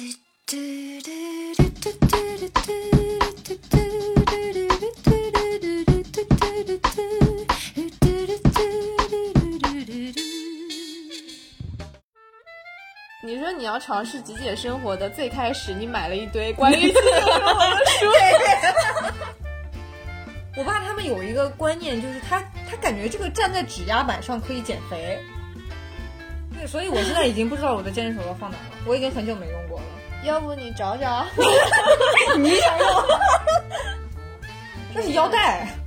你说你要尝试极简生活的最开始，你买了一堆关于极简生活的书。我爸他们有一个观念，就是他他感觉这个站在指压板上可以减肥。对，所以我现在已经不知道我的健身手表放哪了，我已经很久没用过了。要不你找找？你想用？这是腰带。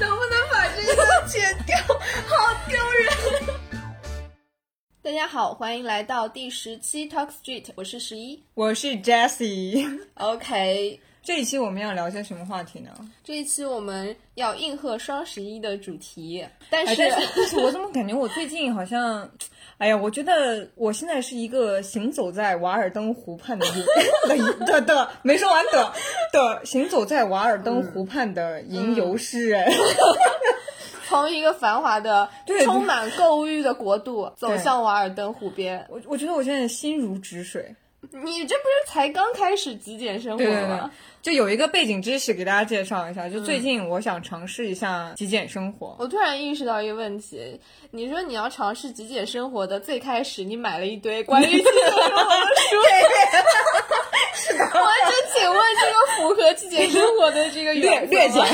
能不能把这个剪掉？好丢人！大家好，欢迎来到第十期 Talk Street，我是十一，我是 Jessie。OK，这一期我们要聊些什么话题呢？这一期我们要应和双十一的主题，但哎是、但是但是我怎么感觉我最近好像，哎呀，我觉得我现在是一个行走在瓦尔登湖畔的 的的的没说完的的行走在瓦尔登湖畔的吟游诗人。从一个繁华的、充满购物欲的国度走向瓦尔登湖边。我我觉得我现在心如止水。你这不是才刚开始极简生活对对对吗？，就有一个背景知识给大家介绍一下，就最近我想尝试一下极简生活。我突然意识到一个问题，你说你要尝试极简生活的最开始，你买了一堆关于极简生活的书。是的。请问，这个符合极简生活的这个略略减，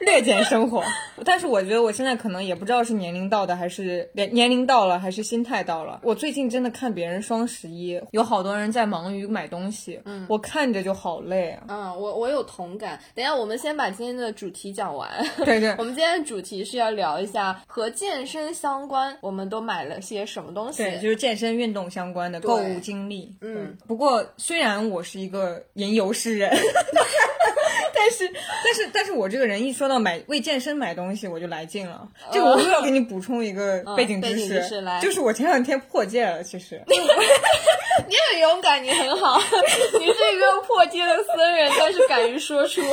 略减生活。但是我觉得我现在可能也不知道是年龄到的，还是年年龄到了，还是心态到了。我最近真的看别人双十一，有好多人在忙于买东西，嗯，我看着就好累啊。嗯，我我有同感。等一下，我们先把今天的主题讲完。对对 我们今天的主题是要聊一下和健身相关，我们都买了些什么东西。对，就是健身运动相关的购物经历。嗯，不过虽然我是一个吟游诗人，但是但是但是我这个人一说到买为健身买东西，我就来劲了。这个我又要给你补充一个背景知识就是我前两天破戒了，其实。你很勇敢，你很好，你是一个破戒的僧人，但是敢于说出。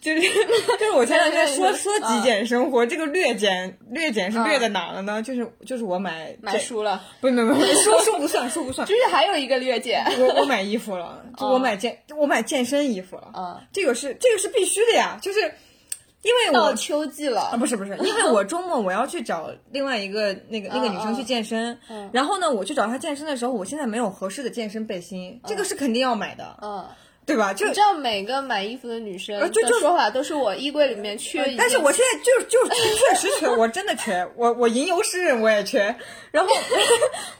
就是就是我前两天说说极简生活，这个略简略简是略在哪了呢？就是就是我买买书了，不不不，书书不算书不算，就是还有一个略减。我我买衣服了，就我买健我买健身衣服了，啊，这个是这个是必须的呀，就是因为到我秋季了。啊，不是不是，因为我周末我要去找另外一个那个那个女生去健身，然后呢，我去找她健身的时候，我现在没有合适的健身背心，这个是肯定要买的，嗯，对吧？就你知道每个买衣服的女生的就就说法都是我衣柜里面缺但是我现在就就确实缺，我真的缺，我我吟游诗人我也缺，然后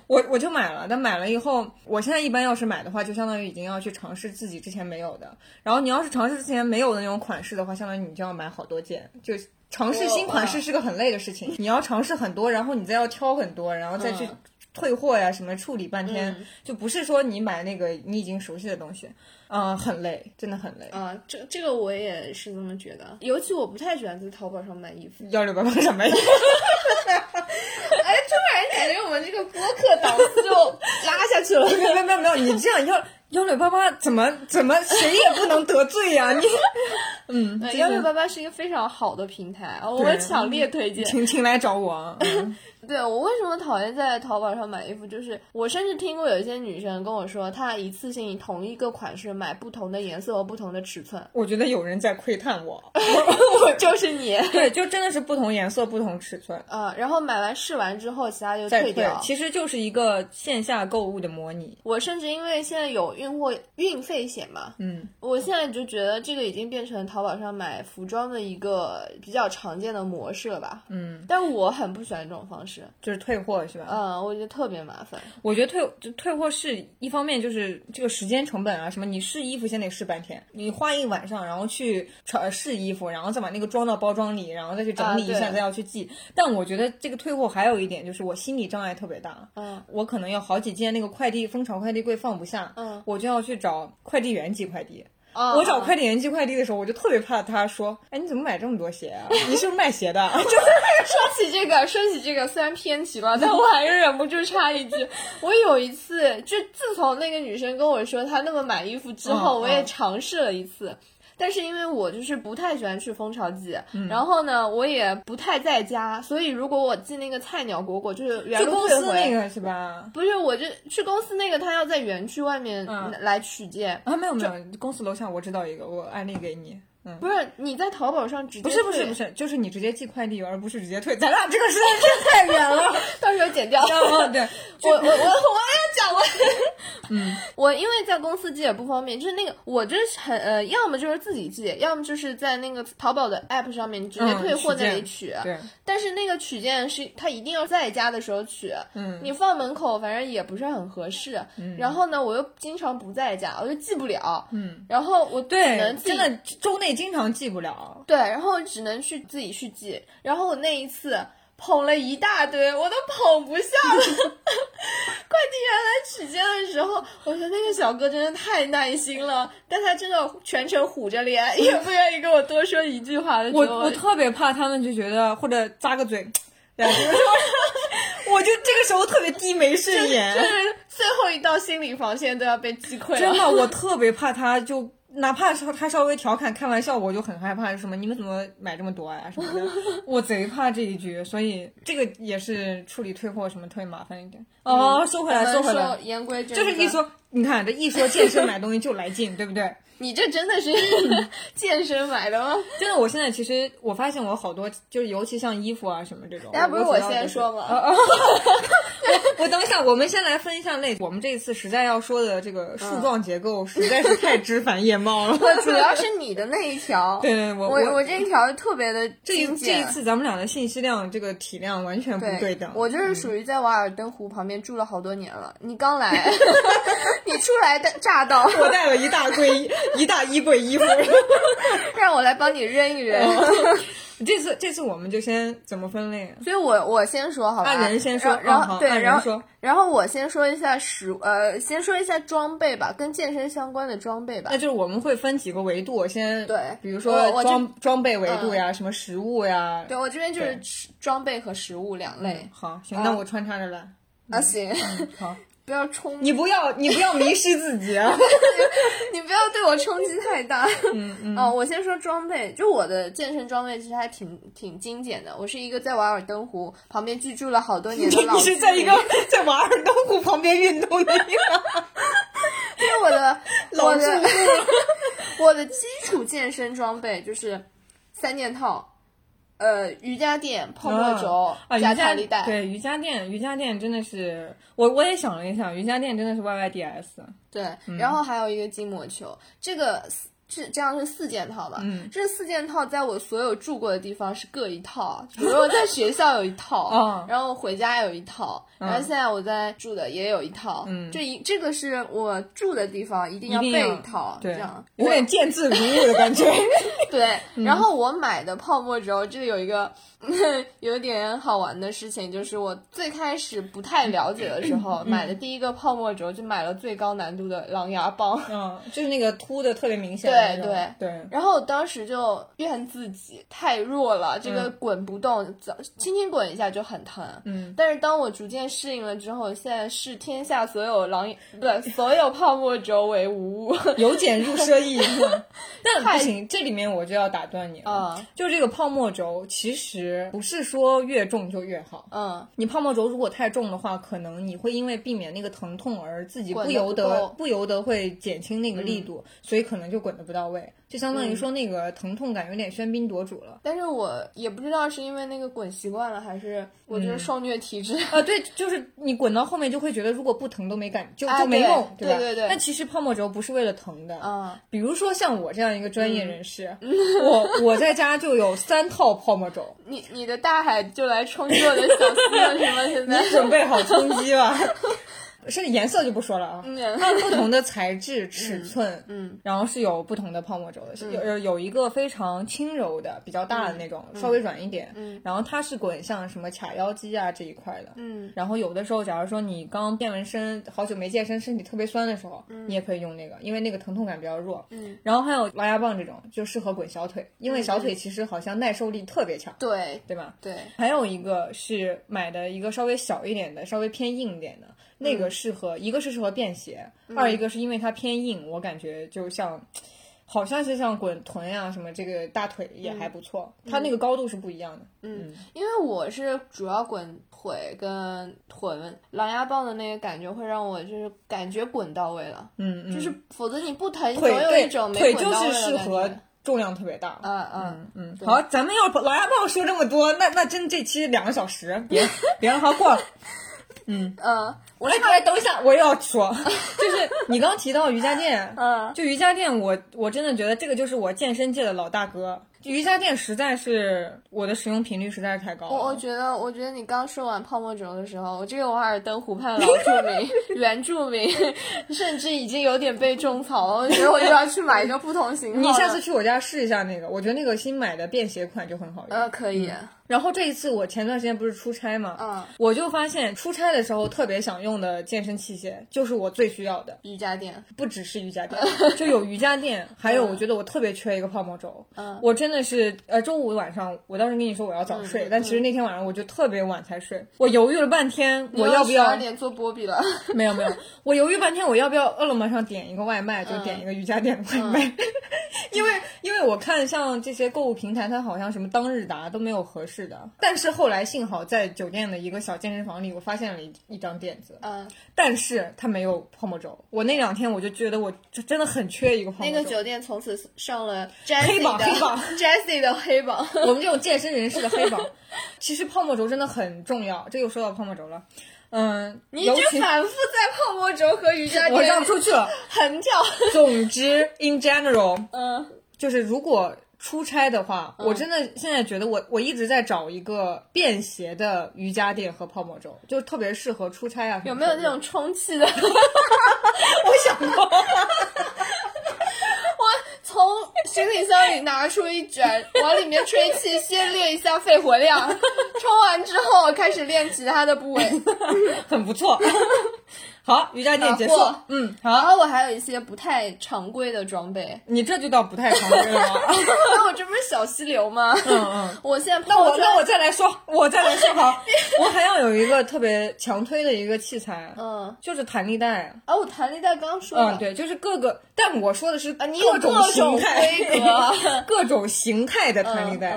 我我就买了，但买了以后，我现在一般要是买的话，就相当于已经要去尝试自己之前没有的，然后你要是尝试之前没有的那种款式的话，相当于你就要买好多件，就。尝试新款式是个很累的事情，你要尝试很多，然后你再要挑很多，然后再去嗯退货呀什么处理半天，就不是说你买那个你已经熟悉的东西，嗯、很累，真的很累。啊，这这个我也是这么觉得，尤其我不太喜欢在淘宝上买衣服。幺六八八什么呀？哎，突然感觉我们这个播客档次就拉下去了。没有没有没有，你这样幺幺六八八怎么怎么谁也不能得罪呀、你，嗯，幺六八八是一个非常好的平台，啊我对强烈推荐。请请来找我啊。嗯对我为什么讨厌在淘宝上买衣服？就是我甚至听过有一些女生跟我说，她一次性同一个款式买不同的颜色和不同的尺寸。我觉得有人在窥探我。我就是你。对，就真的是不同颜色、不同尺寸。啊，然后买完试完之后，其他就退掉，。其实就是一个线下购物的模拟。我甚至因为现在有运货运费险嘛，嗯，我现在就觉得这个已经变成淘宝上买服装的一个比较常见的模式了吧。嗯，但我很不喜欢这种方式，就是退货是吧？嗯，我觉得特别麻烦。我觉得退就退货是一方面，就是这个时间成本啊，什么你试衣服先得试半天，你花一晚上，然后去穿试衣服，然后再把那个装到包装里，然后再去整理一下，啊再要去寄。但我觉得这个退货还有一点就是我心理障碍特别大，嗯，我可能有好几件那个快递蜂巢快递柜放不下，嗯，我就要去找快递员寄快递。哦我找快递员寄快递的时候，我就特别怕他说：“哎，你怎么买这么多鞋啊？你是不是卖鞋的？” 就是说起这个，说起这个，虽然偏题了，但我还是忍不住插一句。我有一次，就自从那个女生跟我说她那么买衣服之后，嗯我也嗯尝试了一次。但是因为我就是不太喜欢去蜂巢季，嗯然后呢，我也不太在家，所以如果我寄那个菜鸟果果，就是原去公司。那个是吧？不是，我就去公司那个，他要在园区外面嗯来取件。啊，没有没有，公司楼下我知道一个，我安利给你。嗯，不是你在淘宝上直接不是不是不，是，就是你直接寄快递，而不是直接退。咱俩这个实在是太远了。到时候剪掉。哦，对，我我我我要讲完。嗯，我因为在公司寄也不方便，就是那个我就是很呃，要么就是自己寄，要么就是在那个淘宝的 app 上面直接嗯退货那里取。对，但是那个取件是他一定要在家的时候取，嗯你放门口反正也不是很合适。然后呢，我又经常不在家，我就寄不了。嗯，然后我只对能，真的周内经常寄不了。对，然后只能去自己去寄。然后我那一次捧了一大堆，我都捧不下了。快递员来取件的时候，我觉得那个小哥真的太耐心了，但他真的全程虎着脸，也不愿意跟我多说一句话我我特别怕他们就觉得或者咂个嘴，两个人说，我就这个时候特别低眉顺眼，就是最后一道心理防线都要被击溃了。真的，我特别怕他就。哪怕是他稍微调侃开玩笑，我就很害怕，什么你们怎么买这么多呀、什么的，我贼怕这一句，所以这个也是处理退货什么特别麻烦一点。哦，收回来，说回来说，言归正传，就是一说，你看这一说健身买东西就来劲，对不对？你这真的是 健身买的吗？真的，我现在其实我发现我好多就是尤其像衣服啊什么这种，那不是我先说吗？我我等一下，我们先来分一下类。我们这一次实在要说的这个树状结构实在是太枝繁叶茂了。我主要是你的那一条，对对，我我我这一条特别的这一。这一次咱们俩的信息量这个体量完全不对等。我就是属于在瓦尔登湖旁边住了好多年了。你刚来，你初来的乍到，我带了一大柜一大衣柜衣服。让我来帮你扔一扔。这次这次我们就先怎么分类？所以我我先说好吧，按人先说然然后、对，然后说然后我先说一下食呃，先说一下装备吧，跟健身相关的装备吧那。就是我们会分几个维度，先对比如说装装备维度呀，什么食物呀。对我这边就是吃装备和食物两类。好，行，那我穿插着来。啊，行，好，不要冲你不要你不要迷失自己啊！你不要对我冲击太大。嗯嗯。哦，我先说装备，就我的健身装备其实还挺挺精简的。我是一个在瓦尔登湖旁边居住了好多年的老你是在一个在瓦尔登湖旁边运动的一个 因为我的老我的。我的基础健身装备就是三件套，呃，瑜伽垫、泡沫轴、啊，瑜加伽弹力带。对瑜伽垫，瑜伽垫真的是我我也想了一下，瑜伽垫真的是 YYDS。对，嗯然后还有一个筋膜球，这个是这样是四件套吧？嗯，这四件套在我所有住过的地方是各一套，比如我在学校有一套，哦然后回家有一套，然后现在我在住的也有一套，嗯这一这个是我住的地方一定要备一套，对这样，有点见字如晤的感觉。对，嗯然后我买的泡沫轴，这里有一个 有点好玩的事情，就是我最开始不太了解的时候，嗯买的第一个泡沫轴就买了最高难度的狼牙棒。嗯，就是那个凸的特别明显的那种。对对对，然后我当时就怨自己太弱了，这个滚不动，早轻轻滚一下就很疼。嗯，但是当我逐渐适应了之后，现在视天下所有狼不对 所有泡沫轴为无物。由俭入奢易。但不行，这里面我就要打断你了。啊就这个泡沫轴，其实不是说越重就越好。嗯，你泡沫轴如果太重的话，可能你会因为避免那个疼痛而自己不不由得不由得会减轻那个力度，所以可能就滚得不到位，就相当于说那个疼痛感有点喧宾夺主了。但是我也不知道是因为那个滚习惯了，还是我嗯就是受虐体质。啊，对，就是你滚到后面就会觉得，如果不疼都没感，就啊就没用，吧？对对对但其实泡沫轴不是为了疼的，啊，比如说像我这样一个专业人士，我我在家就有三套泡沫轴，你你的大海就来冲击我的小溪了是吗？现在 你准备好冲击吧。甚至颜色就不说了啊，嗯它不同的材质、尺寸，嗯，然后是有不同的泡沫轴的，有有有一个非常轻柔的、比较大的那种，嗯稍微软一点，嗯。然后它是滚向什么卡腰肌啊这一块的，嗯，然后有的时候，假如说你刚健完身，好久没健身，身体特别酸的时候，你也可以用那个，因为那个疼痛感比较弱。嗯，然后还有狼牙棒这种，就适合滚小腿，因为小腿其实好像耐受力特别强，对对吧？对，还有一个是买的一个稍微小一点的，稍微偏硬一点的，那个适合，一个是适合便携，二一个是因为它偏硬，我感觉就像。好像是像滚臀呀、什么这个大腿也还不错，它那个高度是不一样的。嗯，因为我是主要滚腿跟臀，狼牙棒的那个感觉会让我就是感觉滚到位了，嗯嗯，就是否则你不疼，总腿有一种没腿就是滚到位的适合感觉。重量特别大。嗯嗯，嗯，好，咱们要狼牙棒说这么多，那那真这期两个小时，别别让它过了。嗯，我哎，哎，等一下，我又要说，就是你刚提到瑜伽垫，嗯就瑜伽垫，我我真的觉得这个就是我健身界的老大哥。瑜伽垫实在是我的使用频率实在是太高了。我我觉得，我觉得你刚说完泡沫轴的时候，我这个瓦尔登湖畔老著名、原住民，甚至已经有点被种草了。我觉得我又要去买一个不同型号。你下次去我家试一下那个，我觉得那个新买的便携款就很好用。呃可以，然后这一次我前段时间不是出差嘛，嗯，我就发现出差的时候特别想用的健身器械就是我最需要的，瑜伽垫，不只是瑜伽垫，就有瑜伽垫，还有我觉得我特别缺一个泡沫轴。嗯我真的是呃周五晚上，我当时跟你说我要早睡，嗯但其实那天晚上我就特别晚才睡，我犹豫了半天，我要不要十二？点做波比了？没有没有，我犹豫半天，我要不要饿了么上点一个外卖，就点一个瑜伽垫的外卖，因为因为我看像这些购物平台，它好像什么当日达都没有合适的。但是后来幸好在酒店的一个小健身房里，我发现了一一张垫子，嗯，但是它没有泡沫轴。我那两天我就觉得我这真的很缺一个泡沫轴。那个酒店从此上了黑榜黑榜 Jessie 的黑榜。我们这种健身人士的黑榜，其实泡沫轴真的很重要。这又说到泡沫轴了，嗯，你已经反复在泡沫轴和瑜伽我让垫出去了。横跳。总之，in general，嗯就是如果出差的话，我真的现在觉得我我一直在找一个便携的瑜伽垫和泡沫轴，就特别适合出差啊。有没有那种充气的？我想过，我从行李箱里拿出一卷，往里面吹气，先练一下肺活量。充完之后，开始练其他的部位。很不错。好，瑜伽垫结束。嗯，然好，后我还有一些不太常规的装备。你这就叫不太常规了吗？那我这不是小溪流吗？嗯嗯。我现在那我那我再来说，我再来说好，我还要有一个特别强推的一个器材，嗯，就是弹力带。啊，我弹力带刚说了，嗯，对，就是各个，但我说的是啊，你有各种形态、各种形态的弹力带。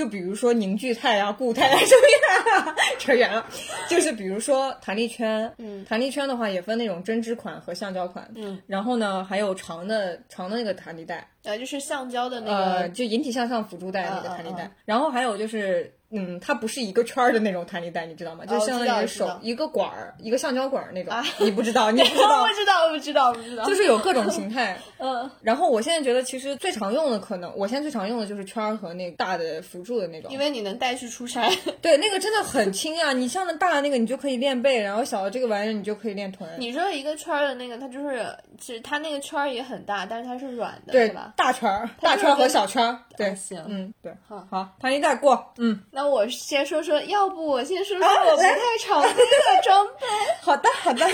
嗯就比如说凝聚态啊、固态啊什么呀，扯远了。就是比如说弹力圈，嗯弹力圈的话也分那种针织款和橡胶款，嗯，然后呢还有长的长的那个弹力带，啊，就是橡胶的那呃，个，就引体向上辅助带那个弹力带，嗯然后还有就是。嗯，它不是一个圈儿的那种弹力带，你知道吗？就相当于手一个管儿，一个橡胶管儿那种。你不知道，你不知道我不，知道，我不知道，我不知道，就是有各种形态。嗯，然后我现在觉得，其实最常用的可能，我现在最常用的就是圈儿和那个大的辅助的那种因。为你能带去出差。对，那个真的很轻啊！你像那大的那个，你就可以练背，然后小的这个玩意儿，你就可以练臀。你说一个圈儿的那个，它就是，其实它那个圈儿也很大，但是它是软的，对是吧？大圈儿、大圈儿和小圈儿，对，啊行嗯，对，好好，弹力带过，嗯，那我先说说，要不我先说说啊我不太常规的装备，好的，好的，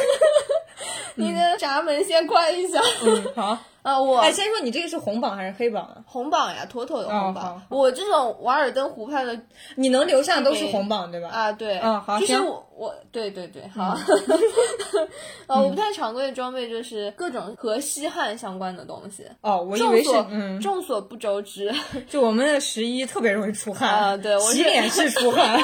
你 的 闸门先关一下。嗯，好。啊，我哎，先说你这个是红榜还是黑榜啊？红榜呀，妥妥的红榜。哦我这种瓦尔登湖畔的你能留下都是红榜对吧？啊，对，嗯好就是行嗯我我对对对，好。呃，我不太常规的装备就是各种和吸汗相关的东西。哦，我以为是众所嗯，众所不周知，就我们的十一特别容易出汗啊对我洗脸是出汗，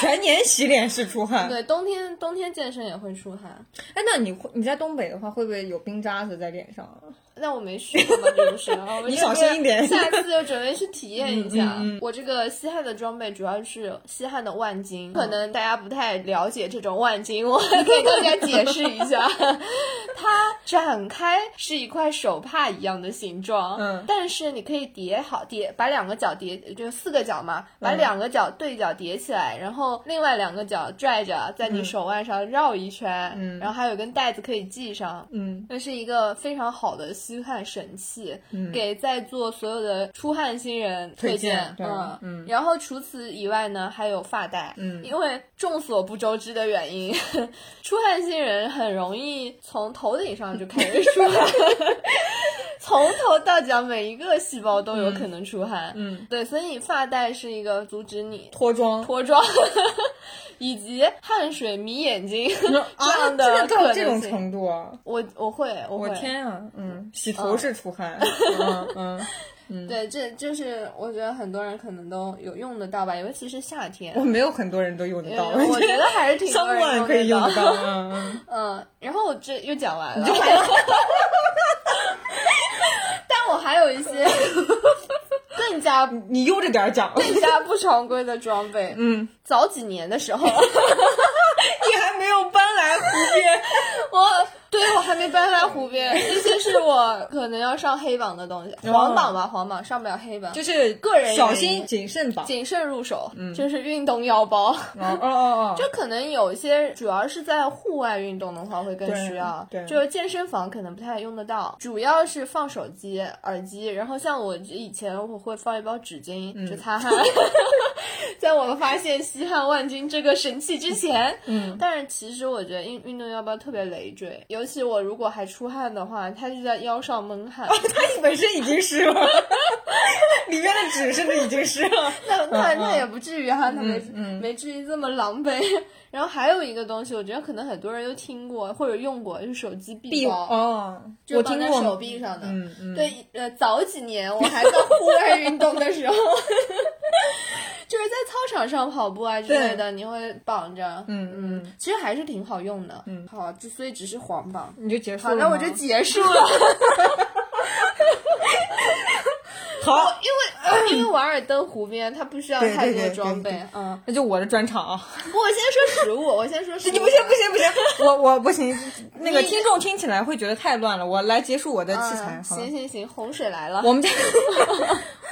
全年洗脸是出汗。对冬天冬天健身也会出汗。哎，那你会你在东北的话，会不会有冰渣子在脸上啊？那我没去过嘛，这不是？啊我你小心一点下次就准备去体验一下。嗯嗯嗯我这个西汉的装备主要是西汉的万金，可能大家不太了解这种万金，我给大家解释一下。它展开是一块手帕一样的形状，嗯但是你可以叠好叠，把两个脚叠，就四个脚嘛，把嗯两个脚对角叠起来，然后另外两个脚拽着，在你手腕上绕一圈，嗯然后还有根带子可以系上，嗯这是一个非常好的吸汗神器，嗯给在座所有的出汗新人推推荐嗯嗯然后除此以外呢，还有发带，嗯因为众所不周知的原因，出汗新人很容易从头顶上就开始出汗。从从头到脚每一个细胞都有可能出汗。嗯，对，所以发带是一个阻止你脱妆。脱妆，以及汗水迷眼睛 这啊，样的这种。程度啊！我我会我我，天啊，嗯，洗头是出汗，嗯嗯，对，这就是我觉得很多人可能都有用得到吧，尤其是夏天。我没有很多人都用得到，我觉得还是挺多人 可以用得得到，嗯嗯。嗯，然后我这又讲完了，但我还有一些更加你悠着点讲，更加不常规的装备。嗯，早几年的时候，你还没有搬来湖边，我对我还没搬来湖边，这些是我可能要上黑榜的东西，黄榜吧，黄榜上不了黑榜，就是个人小心谨慎吧。谨慎入手，就是运动腰包。哦哦哦 就可能有一些，主要是在户外运动的话会更需要，对对就是健身房可能不太用得到，主要是放手机、耳机，然后像我以前我会放一包纸巾就擦汗，在我们发现吸汗万金这个神器之前，嗯，但是其实我觉得运运动腰包特别累赘，尤其我如果还出汗的话，它就在腰上闷汗，它本身已经湿了，里面的纸甚至已经湿了。那那嗯那也不至于哈，它没嗯没至于这么狼狈。然后还有一个东西，我觉得可能很多人都听过或者用过，就是手机臂臂包，哦，就我听过绑在手臂上的。嗯嗯，对，呃，早几年我还在户外运动的时候，就是在操场上跑步啊之类的，你会绑着。嗯嗯，其实还是挺好用的。嗯，好，就所以只是黄榜。你就结束，了好。那我就结束了。好，因为、呃因为瓦尔登湖边它不需要太多装备对对，嗯。那就我的专场啊。我先说食物，我先说食物。你不行不行不行，我我不行，那个听众听起来会觉得太乱了。我来结束我的器材，行行行，洪水来了。我们家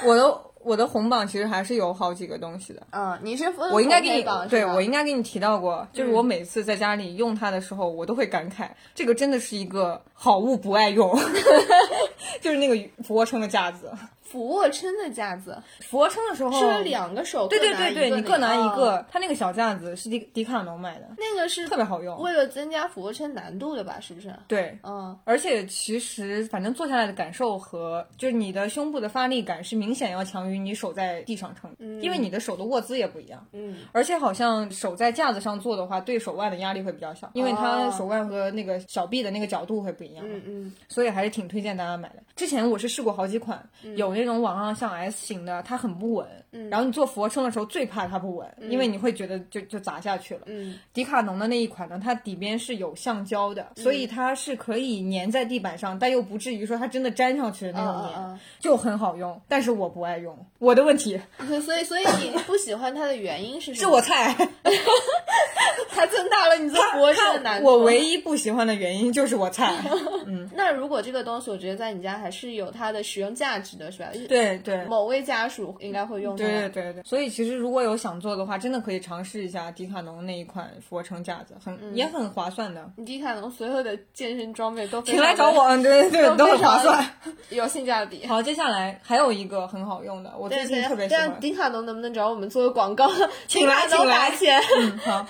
我的我的红榜其实还是有好几个东西的。嗯，你是我应该给你对我应该给你提到过，就是我每次在家里用它的时候，我都会感慨，这个真的是一个好物不爱用，就是那个俯卧撑的架子。俯卧撑的架子，俯卧撑的时候是两个手对对对对，你各拿一哦个，它那个小架子是迪迪卡侬买的，那个是特别好用。为了增加俯卧撑难度的吧？是不是？对，嗯，而且其实反正坐下来的感受和就是你的胸部的发力感是明显要强于你手在地上撑，因为你的手的握姿也不一样。嗯，而且好像手在架子上做的话，对手腕的压力会比较小，因为它哦手腕和那个小臂的那个角度会不一样。嗯嗯所以还是挺推荐大家买的。之前我是试过好几款，有那这种网上像 S 型的，它很不稳，然后你做俯卧撑的时候最怕它不稳，因为你会觉得就就砸下去了。嗯迪卡侬的那一款呢，它底边是有橡胶的，所以它是可以粘在地板上，但又不至于说它真的粘上去的那种粘，嗯嗯就很好用。但是我不爱用，我的问题嗯，所以所以你不喜欢它的原因是什么？是我菜，它增大了你做俯卧撑的难度。我唯一不喜欢的原因就是我菜。嗯那如果这个东西，我觉得在你家还是有它的使用价值的，是吧？对对。某位家属应该会用它。对对对对，所以其实如果有想做的话，真的可以尝试一下迪卡侬那一款俯卧撑架子，很、嗯也很划算的。迪卡侬所有的健身装备都请来找我，嗯，对对对，都很划算。有性价比。好，接下来还有一个很好用的，我最对对近特别喜欢。这样迪卡侬能不能找我们做个广告？请来 请来打钱。嗯，好。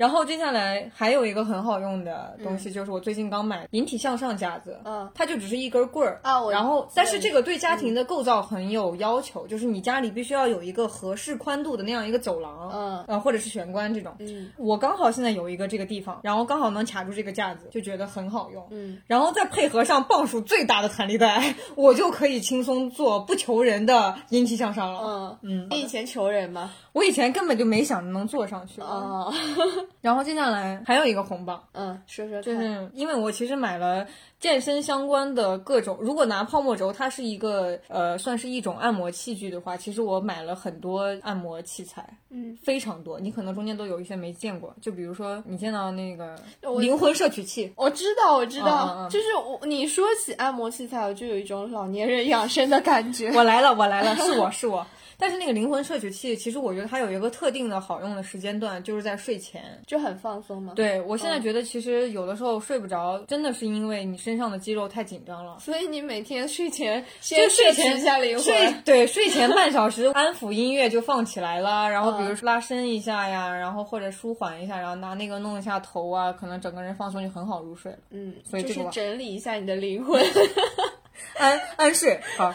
然后接下来还有一个很好用的东西，就是我最近刚买引体向上架子，嗯它就只是一根棍儿啊然后但是这个对家庭的构造很有要求，就是你家里必须要有一个合适宽度的那样一个走廊，嗯呃，或者是玄关这种，嗯。我刚好现在有一个这个地方，然后刚好能卡住这个架子，就觉得很好用，嗯，然后再配合上磅数最大的弹力带，我就可以轻松做不求人的引体向上了，嗯。嗯你以前求人吗？我以前根本就没想着能做上去，哦，然后接下来还有一个红榜，嗯，说说就看。是因为我其实买了健身相关的各种，如果拿泡沫轴，它是一个呃算是一种按摩器具的话，其实我买了很多按摩器材，嗯，非常多，你可能中间都有一些没见过，就比如说你见到那个灵魂摄取器。我知道，我知道，嗯嗯嗯就是我你说起按摩器材，我就有一种老年人养生的感觉。我来了，我来了，是我是我。但是那个灵魂摄取器，其实我觉得它有一个特定的好用的时间段，就是在睡前。就很放松嘛。，对我现在觉得，其实有的时候睡不着，真的是因为你身上的肌肉太紧张了。所以你每天睡前就先摄睡前取一下灵魂。睡对 睡前半小时安抚音乐就放起来了，然后比嗯如说拉伸一下呀，然后或者舒缓一下，然后拿那个弄一下头啊，可能整个人放松就很好入睡了。嗯，所以这个就是整理一下你的灵魂。安安睡。好，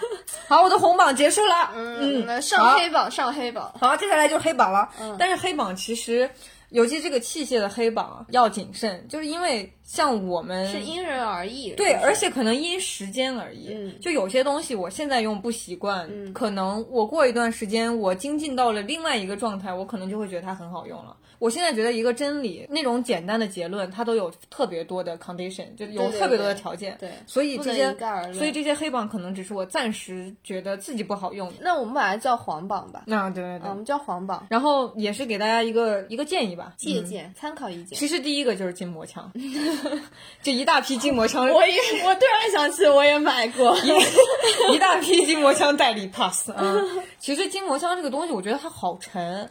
好，我的红榜结束了。嗯，嗯上黑榜，上黑榜。好，接下来就是黑榜了。嗯但是黑榜其实，尤其这个器械的黑榜要谨慎，就是因为像我们是因人而异，对，而且可能因时间而异。嗯就有些东西我现在用不习惯，嗯可能我过一段时间我精进到了另外一个状态，我可能就会觉得它很好用了。我现在觉得一个真理，那种简单的结论，它都有特别多的 condition，就有特别多的条件。对所以这些所以这些黑榜可能只是我暂时觉得自己不好用。那我们把它叫黄榜吧，那对对对。啊，我们叫黄榜，然后也是给大家一个一个建议吧，借鉴、参考意见。其实第一个就是筋膜枪，就一大批筋膜枪，我也，我突然想起，我也买过。一大批筋膜枪代理 pass 啊。其实筋膜枪这个东西，我觉得它好沉，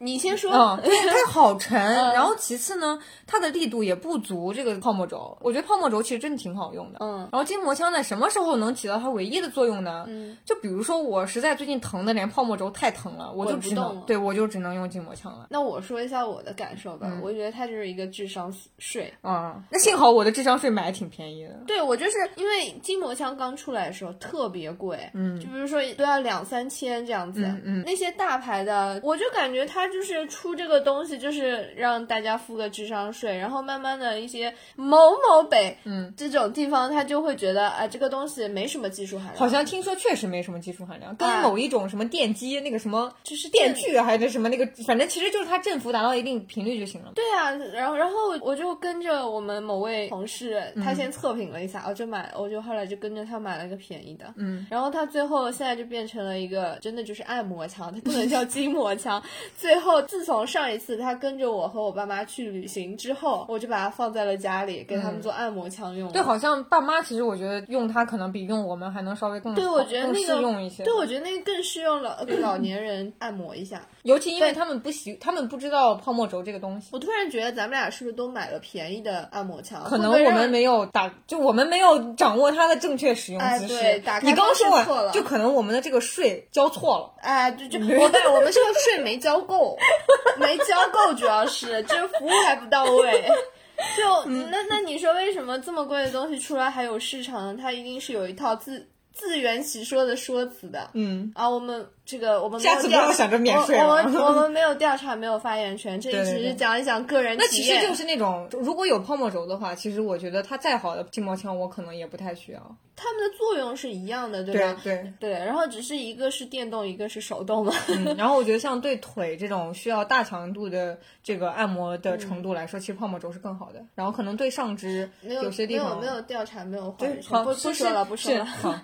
你先说，嗯，它好沉。然后其次呢，它的力度也不足这个泡沫轴。我觉得泡沫轴其实真的挺好用的。嗯然后筋膜枪在什么时候能起到它唯一的作用呢？嗯，就比如说我实在最近疼的连泡沫轴太疼了，我就只能对我就只能用筋膜枪了。那我说一下我的感受吧。我觉得它就是一个智商税。啊、那幸好我的智商税买的挺便宜的。对我就是因为筋膜枪刚出来的时候特别贵，嗯，就比如说都要两三千这样子，嗯嗯那些大牌的，我就感觉它就是出这个东西，就是让大家付个智商税，然后慢慢的一些某某北，嗯，这种地方他就会觉得啊、这个东西没什么技术含量，好像听说确实没什么技术含量，跟哎某一种什么电机那个什么就是电锯啊还是什么那个，反正其实就是它振幅达到一定频率就行了。对啊，然后然后我就跟着我们某位同事，嗯他先测评了一下，我就买，我就后来就跟着他买了个便宜的，嗯，然后他最后现在就变成了一个真的就是按摩枪，它不能叫 筋膜枪。最后自从上一次他跟着我和我爸妈去旅行之后，我就把它放在了家里，给他们做按摩枪用了。对，好像爸妈其实我觉得用它可能比用我们还能稍微更对，好我觉得那个适用一些。对，我觉得那个更适用了给老年人按摩一下。尤其因为他们不习，他们不知道泡沫轴这个东西。我突然觉得咱们俩是不是都买了便宜的按摩枪？可能我们没有打，就我们没有掌握它的正确使用哎姿势。对打开你刚说错了完，就可能我们的这个税交错了。哎，就就我对我们这个税没交够，没交够，主要是这服务还不到位。就嗯那那你说为什么这么贵的东西出来还有市场呢？它一定是有一套自自圆其说的说辞的。嗯，啊，我们这个我们没下次不要想着免税了我我们 我们没有调查，没有发言权，这里只是讲一讲个人那体验。其实就是那种，如果有泡沫轴的话，其实我觉得它再好的筋膜枪，我可能也不太需要。它们的作用是一样的，对对吧？对，对，然后只是一个是电动，一个是手动嘛。嗯，然后我觉得像对腿这种需要大强度的这个按摩的程度来说，其实泡沫轴是更好的。然后可能对上肢没有些地方没有没有调查，没有话对语权，不不说了，不说了。好，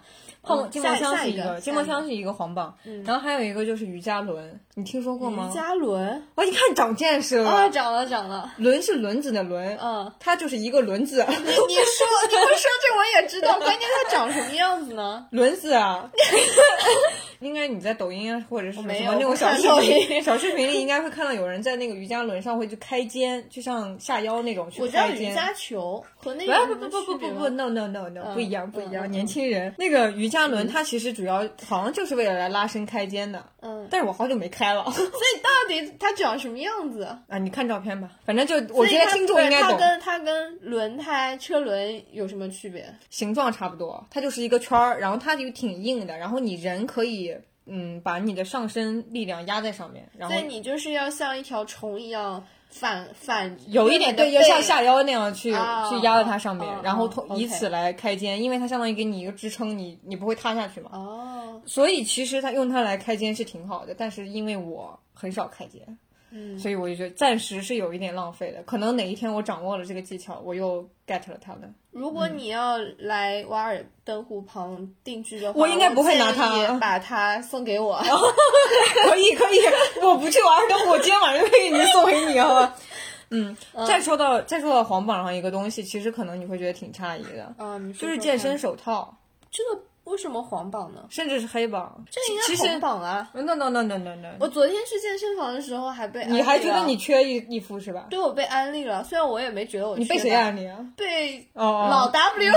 泡沫嗯筋膜下下一个枪是一个，筋膜下一个枪是一个黄榜，然后还有一个就是瑜伽轮，你听说过吗瑜？伽轮哇，你看长见识了啊，了，长了长了，轮是轮子的轮，嗯，它就是一个轮子，你说你不说这我也知道，关键它长什么样子呢？轮子啊。应该你在抖音啊，或者是什么那种小视频，小视频里应该会看到有人在那个瑜伽轮上会去开肩，就像下腰那种去我知道开肩。瑜伽球和那不个不不不不不不，no no no no，不一样不一样。年轻人那个瑜伽轮，它其实主要好像就是为了来拉伸开肩的，嗯，但是我好久没开了 所以到底它长什么样子？啊。你看照片吧，反正就我觉得听众应该懂它，跟它跟轮胎、车轮有什么区别？形状差不多，它就是一个圈儿，然后它就挺硬的，然后你人可以嗯把你的上身力量压在上面，然后所以你就是要像一条虫一样反反，有一点对，要像下腰那样去、啊去压在它上面，啊然后啊以此来开肩，因为它相当于给你一个支撑，你你不会塌下去嘛。哦，所以其实它用它来开肩是挺好的，但是因为我很少开肩，嗯，所以我就觉得暂时是有一点浪费的。可能哪一天我掌握了这个技巧，我又 get 了它的。如果你要来瓦尔登湖旁定居的话，我应该不会拿它。把它送给我。可以可以，我不去瓦尔登湖，我今天晚上就可以给你送给你好吧。嗯，再说到再说到黄榜上一个东西，其实可能你会觉得挺诧异的，嗯，就是健身手套，这个为什么黄榜呢？甚至是黑榜。这应该红榜啊！no no no no no no，我昨天去健身房的时候还被你还觉得你缺一一副是吧？对我被安利了，虽然我也没觉得我你被谁安利啊？被老 W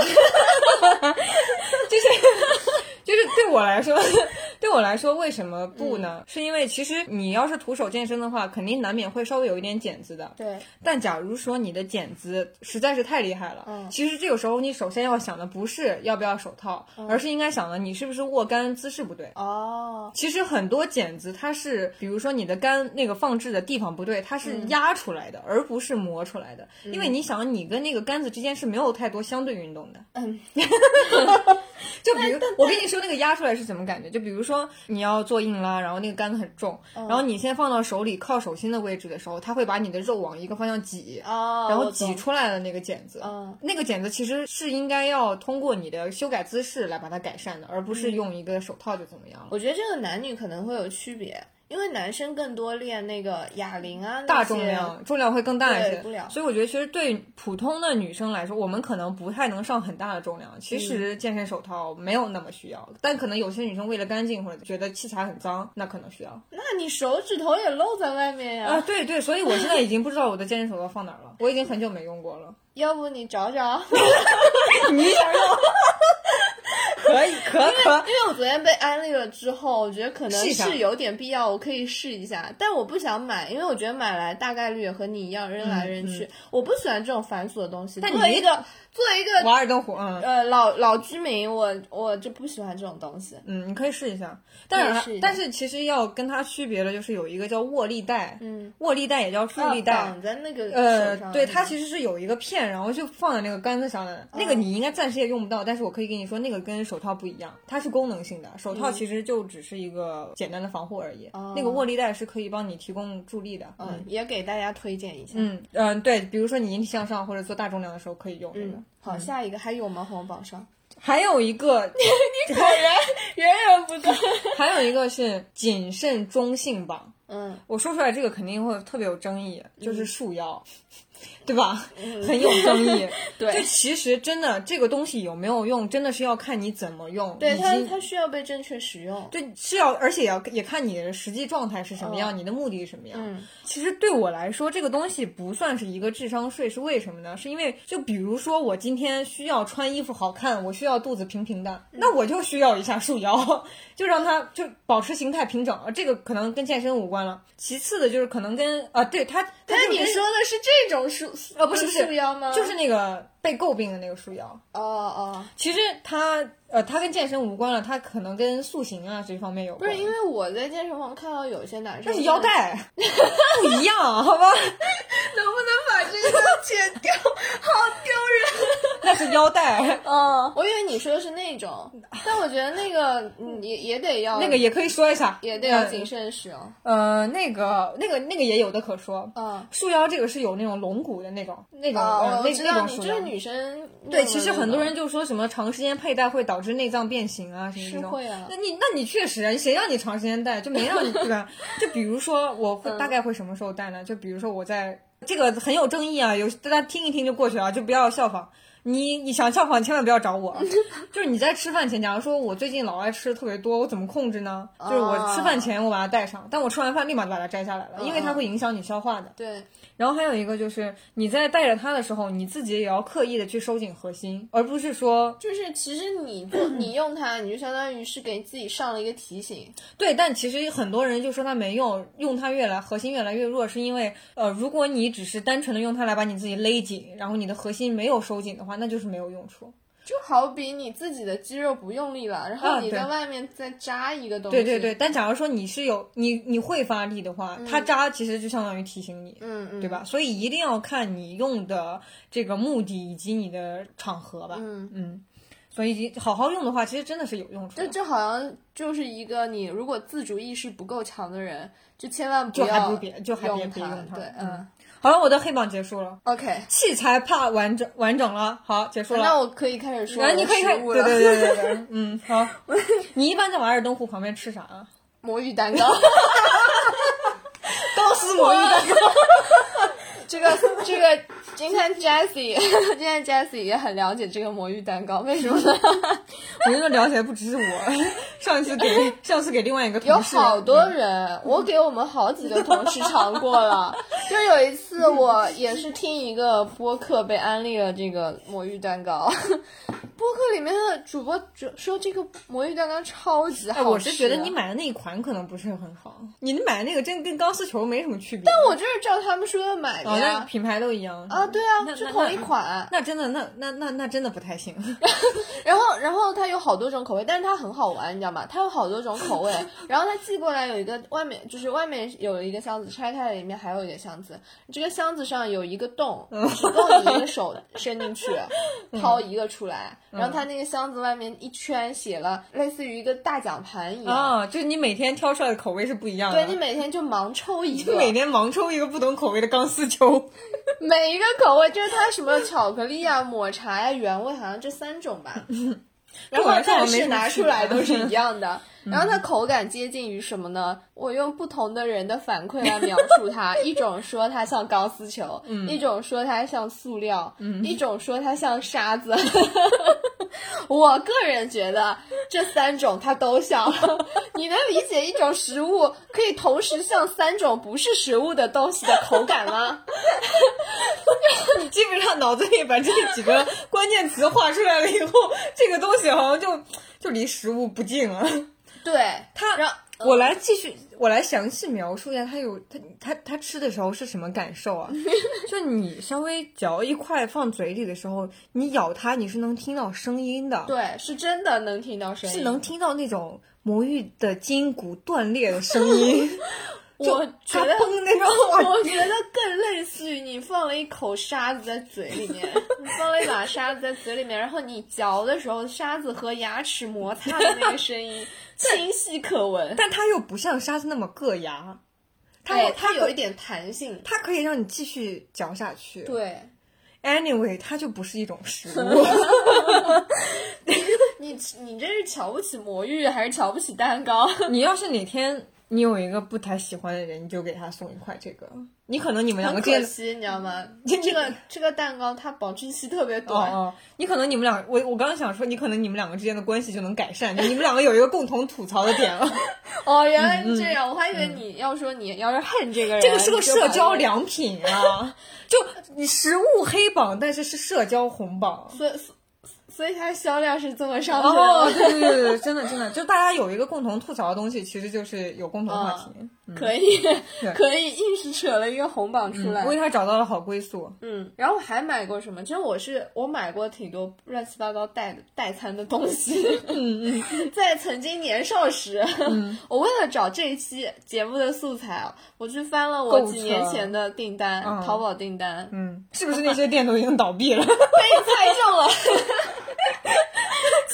就是对我来说，对对我来说，为什么不呢？是因为其实你要是徒手健身的话，肯定难免会稍微有一点茧子的。对，但假如说你的茧子实在是太厉害了，嗯其实这个时候你首先要想的不是要不要手套，而是应该想的你是不是握杆姿势不对。哦，其实很多茧子它是，比如说你的杆那个放置的地方不对，它是压出来的，而不是磨出来的。因为你想，你跟那个杆子之间是没有太多相对运动的。嗯，就比如我跟你说那个压出来是什么感觉？就比如说你要做硬拉，然后那个杆子很重，然后你先放到手里靠手心的位置的时候，它会把你的肉往一个方向挤。哦，然后挤出来的那个茧子，嗯那个茧子其实是应该要通过你的修改姿势来把它改善的，而不嗯是用一个手套就怎么样了。我觉得这个男女可能会有区别，因为男生更多练那个哑铃啊，大重量，重量会更大一些。所以我觉得，其实对普通的女生来说，我们可能不太能上很大的重量。其嗯实健身手套没有那么需要，但可能有些女生为了干净或者觉得器材很脏，那可能需要。那你手指头也露在外面呀。啊，对对，所以我现在已经不知道我的健身手套放哪儿了，我已经很久没用过了。要不你找找，你想用？可以，可可。因为我昨天被安利了之后，我觉得可能是有点必要，我可以试一下，但我不想买，因为我觉得买来大概率也和你一样扔来扔去，我不喜欢这种繁琐的东西。但你一个作为一个瓦尔登湖，嗯呃老老居民，我我就不喜欢这种东西。嗯，你可以试一下。但是但是其实要跟它区别的就是有一个叫握力带，嗯，握力带也叫助力哦带。绑在那个呃，对，它其实是有一个片，然后就放在那个杆子上的。那个你应该暂时也用不到，但是我可以跟你说，那个跟手套不一样，它是功能性的。手套其实就只是一个简单的防护而已。那个握力带是可以帮你提供助力的。嗯，也给大家推荐一下。嗯嗯、对，比如说你引体向上或者做大重量的时候可以用这个。嗯，好，下一个还有吗？红榜上还有一个，你果然源源不断。还有一个是谨慎中性榜。嗯，我说出来这个肯定会特别有争议，就是束腰，对吧？很有争议。嗯 对就其实真的这个东西有没有用，真的是要看你怎么用，对它它需要被正确使用。对是要，而且要也看你的实际状态是什么样，你的目的是什么样。嗯其实对我来说，这个东西不算是一个智商税，是为什么呢？是因为就比如说我今天需要穿衣服好看，我需要肚子平平的，嗯那我就需要一下束腰，就让它就保持形态平整。呃这个可能跟健身无关了。其次的就是可能跟啊，对它，它但就跟你说的是这种束呃不是不是？就是那个被诟病的那个束腰。哦哦，其实它呃，它跟健身无关了，它可能跟塑形啊这方面有关。不是因为我在健身房看到有些男生那是腰，带，不一样，好吧？能不能把这个剪掉？好丢人。那是腰带，嗯，我以为你说的是那种，但我觉得那个嗯也也得要那个也可以说一下，也得要嗯谨慎使用。呃，那个那个那个也有的可说。嗯，束腰这个是有那种龙骨的那种那种、哦，呃那那种束腰。女生对，其实很多人就说什么长时间佩戴会导致内脏变形啊，什么这种。是会啊那你那你确实啊，谁让你长时间戴，就没让你对吧？就比如说我会大概会什么时候戴呢？就比如说我在这个很有争议啊，有大家听一听就过去了，就不要效仿。你你想效仿，千万不要找我。就是你在吃饭前，假如说我最近老爱吃的特别多，我怎么控制呢？就是我吃饭前我把它带上，但我吃完饭立马就把它摘下来了，因为它会影响你消化的。对，然后还有一个就是你在带着它的时候，你自己也要刻意的去收紧核心，而不是说就是其实你做你用它，你就相当于是给自己上了一个提醒。对。但其实很多人就说它没用，用它越来核心越来越弱，是因为呃，如果你只是单纯的用它来把你自己勒紧，然后你的核心没有收紧的话，那就是没有用处。就好比你自己的肌肉不用力了，然后你在外面再扎一个东西。对对对，但假如说你是有你你会发力的话，它扎其实就相当于提醒你，嗯嗯，对吧？所以一定要看你用的这个目的以及你的场合吧。嗯嗯，所以好好用的话，其实真的是有用处的。这这好像就是一个你如果自主意识不够强的人，就千万不要就还不别就还别用它。别用它对，嗯嗯好了，我的黑榜结束了，，OK，器材怕完整完整了，好，结束了。那我可以开始说你可以开始。对对对对对，嗯，好。你一般在瓦尔登湖旁边吃啥啊？魔芋蛋糕，高斯魔芋蛋糕。这个这个，今天 Jessie，今天 Jessie 也很了解这个魔芋蛋糕，为什么呢？我觉得了解不只是我，上一次给上次给另外一个有同事，有好多人，我给我们好几个同事尝过了。就有一次，我也是听一个播客被安利了这个魔芋蛋糕，播客里面的主播主说这个魔芋蛋糕超级好吃、哎，我是觉得你买的那一款可能不是很好，你买的那个真跟钢丝球没什么区别。但我就是照他们说的买的呀。品牌都一样啊，对啊，是同一那款。那真的，那那那那真的不太行。然后，然后它有好多种口味，但是它很好玩，你知道吗？它有好多种口味。然后它寄过来有一个外面，就是外面有一个箱子，拆开来里面还有一个箱子。这个箱子上有一个洞，只够你一个手伸进去，掏一个出来。然后它那个箱子外面一圈写了类似于一个大奖盘一样，啊，就是你每天挑出来的口味是不一样的。对你每天就盲抽一个，每天盲抽一个不同口味的钢丝球。每一个口味就是它什么巧克力啊、抹茶呀、原味，好像这三种吧。然后但是拿出来 都是一样的。然后它口感接近于什么呢？我用不同的人的反馈来描述它：一种说它像钢丝球，一种说它像塑料，一种说它像沙子。我个人觉得这三种它都像。你能理解一种食物可以同时像三种不是食物的东西的口感吗？你基本上脑子里把这几个关键词画出来了以后，这个东西好像就就离食物不近了。对，它然后我来继续，我来详细描述一下它有它它它吃的时候是什么感受啊？就你稍微嚼一块放嘴里的时候，你咬它你是能听到声音的，对，是真的能听到声音，是能听到那种魔芋的筋骨断裂的声音。就我觉得那种，我觉得更类似于你放了一口沙子在嘴里面，你放了一把沙子在嘴里面，然后你嚼的时候，沙子和牙齿摩擦的那个声音 清晰可闻。但它又不像沙子那么硌牙，它哎，它它有一点弹性。它可以让你继续嚼下去。对，anyway，它就不是一种食物。你，你这是瞧不起魔芋还是瞧不起蛋糕？你要是哪天你有一个不太喜欢的人，你就给他送一块这个。你可能你们两个很可惜，你知道吗？这个这个蛋糕它保质期特别哦短。哦，你可能你们俩，我我刚刚想说，你可能你们两个之间的关系就能改善，就你们两个有一个共同吐槽的点了。哦，原来是这样，我还以为你要说你要是恨这个人，这个是个社交良品啊，就你食物黑榜，但是是社交红榜。所以所所以它销量是这么上去哦，的。哦对对对，真的真的，就大家有一个共同吐槽的东西，其实就是有共同话题。嗯可以，可以，硬是扯了一个红榜出来。为他找到了好归宿。嗯，然后我还买过什么？其实我是我买过挺多乱七八糟代代餐的东西。嗯嗯，在曾经年少时，我为了找这一期节目的素材啊，我去翻了我几年前的订单，嗯淘宝订单，嗯，是不是那些店都已经倒闭了？被猜中了。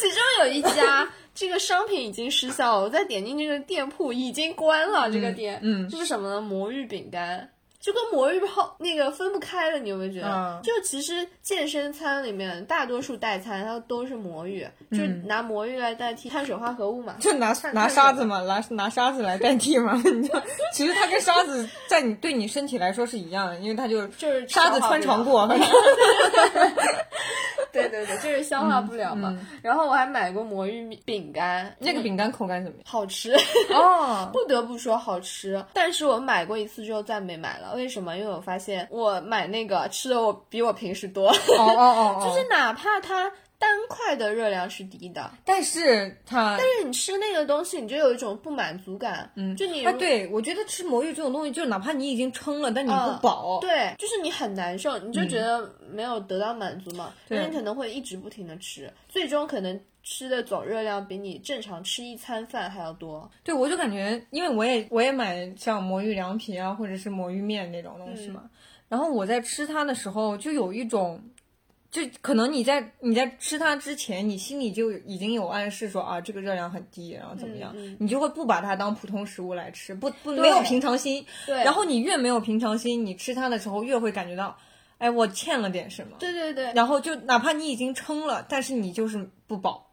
其中有一家，这个商品已经失效了，我再点进这个店铺已经关了。这个店，嗯这是什么呢？魔芋饼干。就跟魔芋泡那个分不开了，你有没有觉得？嗯就其实健身餐里面大多数代餐它都是魔芋，就拿魔芋来代替碳水化合物嘛。就拿拿沙子嘛，拿拿沙子来代替嘛。你就其实它跟沙子 在你对你身体来说是一样的，因为它就就是沙子穿肠过。对对对，就是消化不了嘛。然后我还买过魔芋饼干，那个饼干口感怎么样？好吃。哦，不得不说好吃，但是我买过一次之后再没买了。为什么？因为我发现我买那个吃的我比我平时多，哦哦哦，就是哪怕它单块的热量是低的，但是它，但是你吃那个东西，你就有一种不满足感。嗯，就你啊，对我觉得吃魔芋这种东西，就是哪怕你已经撑了，但你嗯不饱。对，就是你很难受，你就觉得没有得到满足嘛，对那你可能会一直不停的吃，最终可能吃的总热量比你正常吃一餐饭还要多。对，我就感觉，因为我也我也买像魔芋凉皮啊，或者是魔芋面那种东西嘛。然后我在吃它的时候，就有一种，就可能你在你在吃它之前，你心里就已经有暗示说啊，这个热量很低，然后怎么样，你就会不把它当普通食物来吃，不不没有平常心。对，然后你越没有平常心，你吃它的时候越会感觉到，哎，我欠了点什么。对对对，然后就哪怕你已经撑了，但是你就是不饱。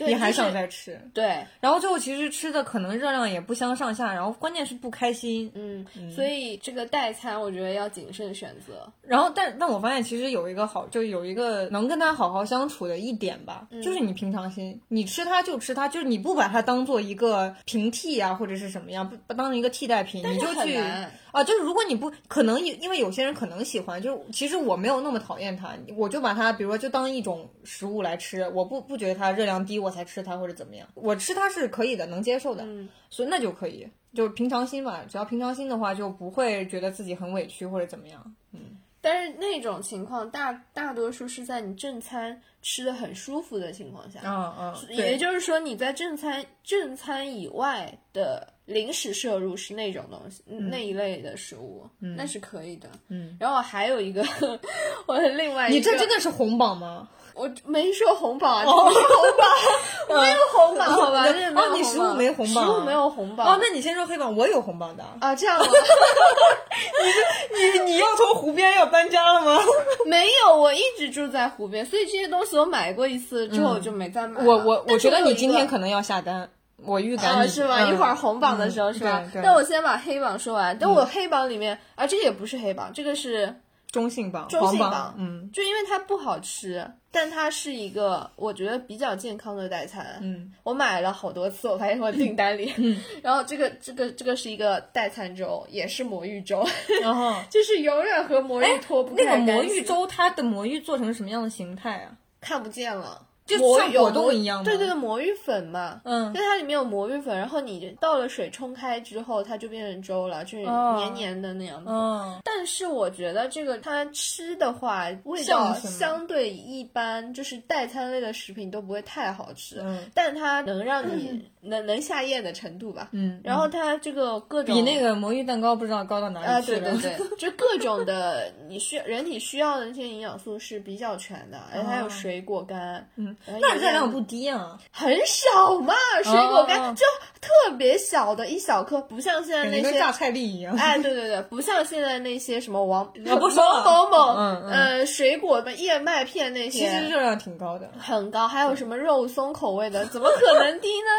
对你还想再吃。对，然后最后其实吃的可能热量也不相上下，然后关键是不开心。嗯，所以这个代餐我觉得要谨慎选择。然后但但我发现其实有一个好，就有一个能跟他好好相处的一点吧，嗯就是你平常心，你吃它就吃它，就是你不把它当做一个平替啊或者是什么样，不不当成一个替代品，你就去啊，就是如果你不可能因因为有些人可能喜欢，就是其实我没有那么讨厌它，我就把它比如说就当一种食物来吃，我不不觉得它热量低我才吃它或者怎么样，我吃它是可以的，能接受的，嗯。所以那就可以，就是平常心吧，只要平常心的话，就不会觉得自己很委屈或者怎么样。嗯。但是那种情况大大多数是在你正餐吃的很舒服的情况下，嗯嗯，也就是说你在正餐正餐以外的零食摄入是那种东西、那一类的食物，那是可以的。嗯，然后还有一个，我的另外一个，你这真的是红榜吗？我没说红榜啊，这不是红榜，没有红榜，好吧？哦这没有哦你食物没红榜食物没有红榜哦，那你先说黑榜，我有红榜的。啊，这样吗？你你你要从湖边要搬家了吗？没有，我一直住在湖边，所以这些东西我买过一次之后就没再买了。我我我觉得你今天可能要下单，我预感啊，是吗？嗯一会儿红榜的时候嗯是吧？对对但我先把黑榜说完。等我黑榜里面啊，这个也不是黑榜，这个是中性榜、中性榜，嗯就因为它不好吃，但它是一个我觉得比较健康的代餐。嗯，我买了好多次，我发现我订单里，嗯 然后这个这个这个是一个代餐粥，也是魔芋粥，然后 就是永远和魔芋脱不哎那开干系个魔芋粥，它的魔芋做成什么样的形态啊？看不见了。就魔芋有像果冻魔一样对对对，魔芋粉嘛，嗯。就它里面有魔芋粉，然后你倒了水冲开之后，它就变成粥了，就是哦。黏黏的那样子。嗯。但是我觉得这个它吃的话，味道相对一般，就是代餐类的食品都不会太好吃，嗯。但它能让你 能能下咽的程度吧。嗯，然后它这个各种比那个魔芋蛋糕不知道高到哪啊，里去了。对对对，就各种的你需人体需要的那些营养素是比较全的，而且还有水果干，嗯然后有那热量不低啊，很少嘛，水果干、哦就特别小的一小颗，不像现在那些榨菜粒一样。哎，对对对，不像现在那些什么王 某某某，嗯嗯呃，水果的燕麦片那些其实热量挺高的。很高，还有什么肉松口味的，怎么可能低呢？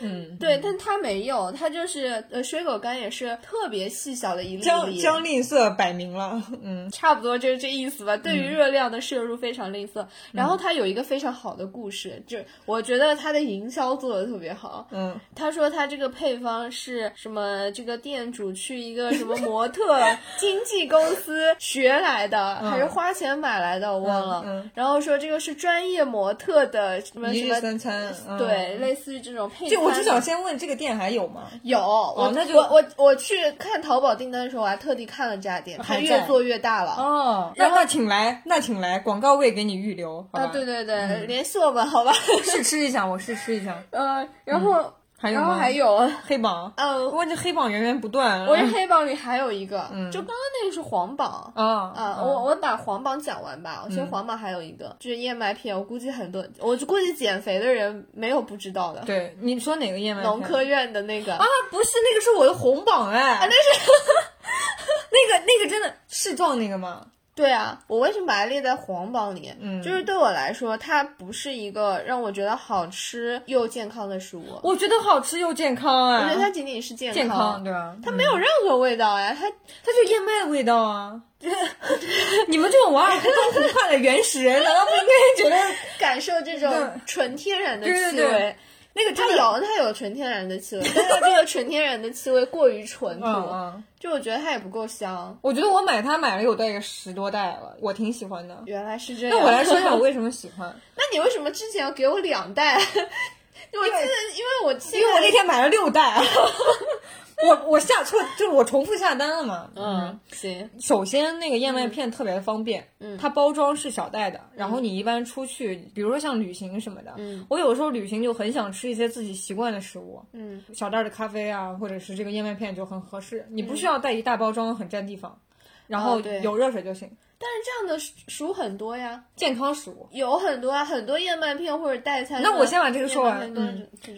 嗯，对，但他没有，他就是呃，水果干也是特别细小的一粒粒，将将吝啬摆明了。嗯 差不多就是这意思吧。对于热量的摄入非常吝啬，然后他有一个非常好的故事，就我觉得他的营销做的特别好。嗯，他说他这个配方是什么？这个店主去一个什么模特 经纪公司学来的，还是花钱买来的？我忘了。嗯嗯然后说这个是专业模特的什么什么，三餐。嗯对，类似于这种配餐。就我就想先问，这个店还有吗？有我那就我我我去看淘宝订单的时候，我还特地看了这家店，它越做越大了。哦，那那请来，那请来，广告位给你预留，好吧？啊，对对对，联系我吧，好吧。试吃一下，我试吃一下。呃，然后然后还有吗？还有，黑榜，呃，我，这黑榜源源不断。我这黑榜里还有一个，就刚刚那个是黄榜。啊啊，我我把黄榜讲完吧。我其实黄榜还有一个，就是燕麦片，我估计很多，我就估计减肥的人没有不知道的。对你说哪个燕麦片？农科院的那个啊，不是那个是我的红榜哎，那是 那个那个真的世壮那个吗？对啊，我为什么把它列在黄榜里？嗯就是对我来说，它不是一个让我觉得好吃又健康的食物。我觉得好吃又健康啊，我觉得它仅仅是健健康对吧？它没有任何味道呀，它它就燕麦的味道啊。你们这种玩不动不快的原始人，难道不应该觉得 感受这种嗯纯天然的对对气味。对那个它有它有纯天然的气味，但是这个纯天然的气味过于淳朴，嗯嗯，就我觉得它也不够香。我觉得我买它买了有大概十多袋了，我挺喜欢的。原来是这样。那我来说一下我为什么喜欢，那你为什么之前要给我两袋？我记得，因为我因为我那，天买了六袋，我我下错就是我重复下单了嘛。嗯，行，首先，那个燕麦片特别方便，嗯它包装是小袋的，然后你一般出去，比如说像旅行什么的，嗯我有时候旅行就很想吃一些自己习惯的食物，嗯，小袋的咖啡啊，或者是这个燕麦片就很合适，你不需要带一大包装，很占地方，然后有热水就行，但是这样的薯很多呀，健康食物。有很多啊，很多燕麦片或者代餐。那我先把这个说完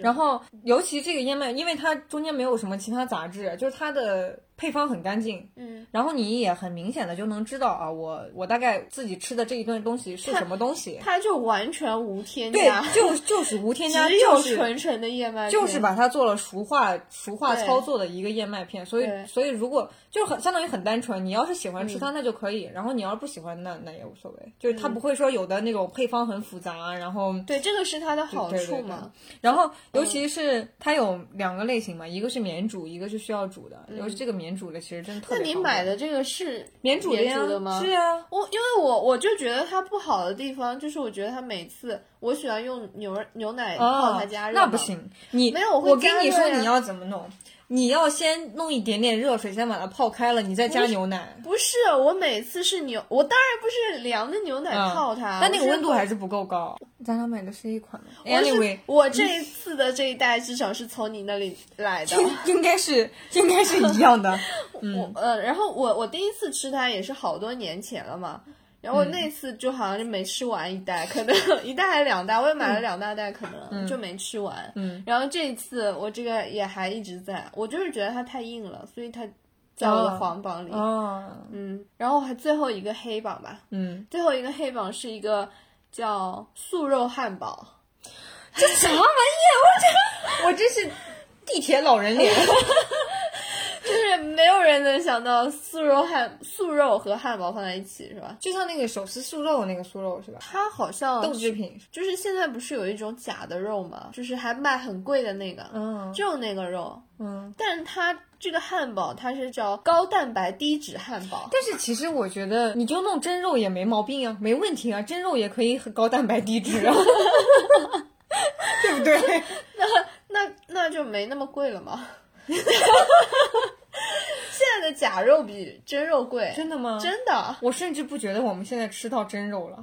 然后，尤其这个燕麦，因为它中间没有什么其他杂质，就是它的配方很干净，嗯，然后你也很明显的就能知道啊，我我大概自己吃的这一顿东西是什么东西。它就完全无添加。对加，，就就是无添加，只有就是纯纯的燕麦片，就是把它做了熟化熟化操作的一个燕麦片，所以所以如果就很相当于很单纯，你要是喜欢吃嗯。它那就可以，然后你要是不喜欢那那也无所谓，就是它不会说有的那种配方很复杂，然后对，这个是它的好处嘛。然后尤其是它有两个类型嘛，一个是免煮，一个是需要煮的，尤其这个免煮的其实真的特别那你买的这个是免煮的吗？是啊，我因为我我就觉得它不好的地方，就是我觉得它每次我喜欢用牛牛奶泡哦它加，热、那不。行，你没有我跟你说你要怎么弄，你要先弄一点点热水，先把它泡开了，你再加牛奶。不是，我每次是牛，我当然不是凉的牛奶嗯泡它，但那个温度还是不够高。咱俩买的是一款，anyway，我这一次的这一袋至少是从你那里来的。应该是应该是一样的。我呃，然后我我第一次吃它也是好多年前了嘛，然后那次就好像就没吃完一袋，可能 一袋还是两袋，我也买了两大袋，可能就没吃完。嗯，然后这一次我这个也还一直在，我就是觉得它太硬了，所以它在我的哦黄榜里。哦，嗯，然后还最后一个黑榜吧，嗯，最后一个黑榜是一个叫素肉汉堡。这啥玩意儿？我这我这是地铁老人脸。就是没有人能想到素肉汉素肉和汉堡放在一起是吧？就像那个手撕素肉那个素肉是吧？它好像豆制品。就是现在不是有一种假的肉吗？就是还卖很贵的那个，嗯就那个肉。嗯。但是它这个汉堡它是叫高蛋白低脂汉堡，但是其实我觉得你就弄真肉也没毛病啊，没问题啊，真肉也可以很高蛋白低脂啊，对不对？那那就没那么贵了嘛。现在的假肉比真肉贵，真的吗？真的，我甚至不觉得我们现在吃到真肉了，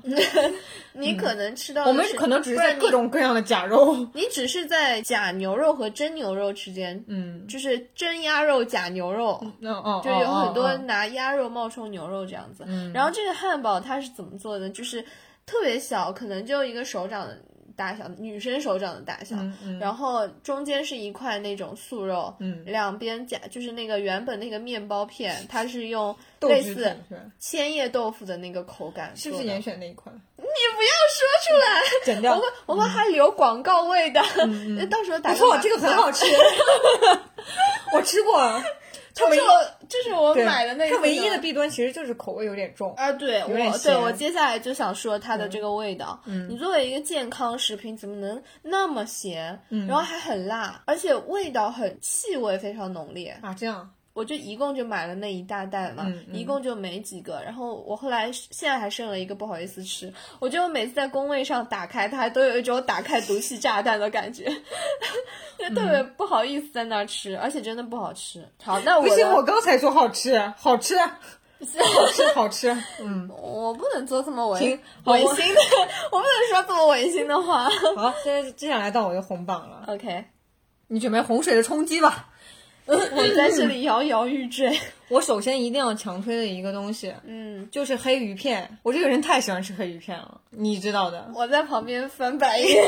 你可能吃到的我们可能只是在各种各样的假肉。你，你只是在假牛肉和真牛肉之间，嗯，就是真鸭肉假牛肉，嗯嗯，就有很多拿鸭肉冒充牛肉这样子。嗯然后这个汉堡它是怎么做的？就是特别小，可能就一个手掌的大小，女生手掌的大小。嗯嗯然后中间是一块那种素肉，嗯两边夹就是那个原本那个面包片，它是用类似？千叶豆腐的那个口感是不是严选那一款？你不要说出来，剪掉我。们我们还留广告位的，那 到时候打不错，这个很好吃，我吃过。它唯一这是我这是我买的那个，它唯一的弊端其实就是口味有点重。啊，对我对我接下来就想说它的这个味道。嗯，你作为一个健康食品，怎么能那么咸？嗯，然后还很辣，而且味道很气味非常浓烈。啊，这样我就一共就买了那一大袋嘛，嗯嗯一共就没几个。然后我后来现在还剩了一个，不好意思吃。我觉得我每次在工位上打开它，都有一种打开毒气炸弹的感觉，就特别不好意思在那儿吃，而且真的不好吃。好，那我不行，我刚才说好吃，好吃，好吃，好吃。嗯，我不能做这么违行违心的，我不能说这么违心的话。好，现在接下来到我的红榜了，OK，你准备洪水的冲击吧。我在这里摇摇欲坠。我首先一定要强推的一个东西，嗯，就是黑鱼片。我这个人太喜欢吃黑鱼片了，你知道的。我在旁边翻白眼。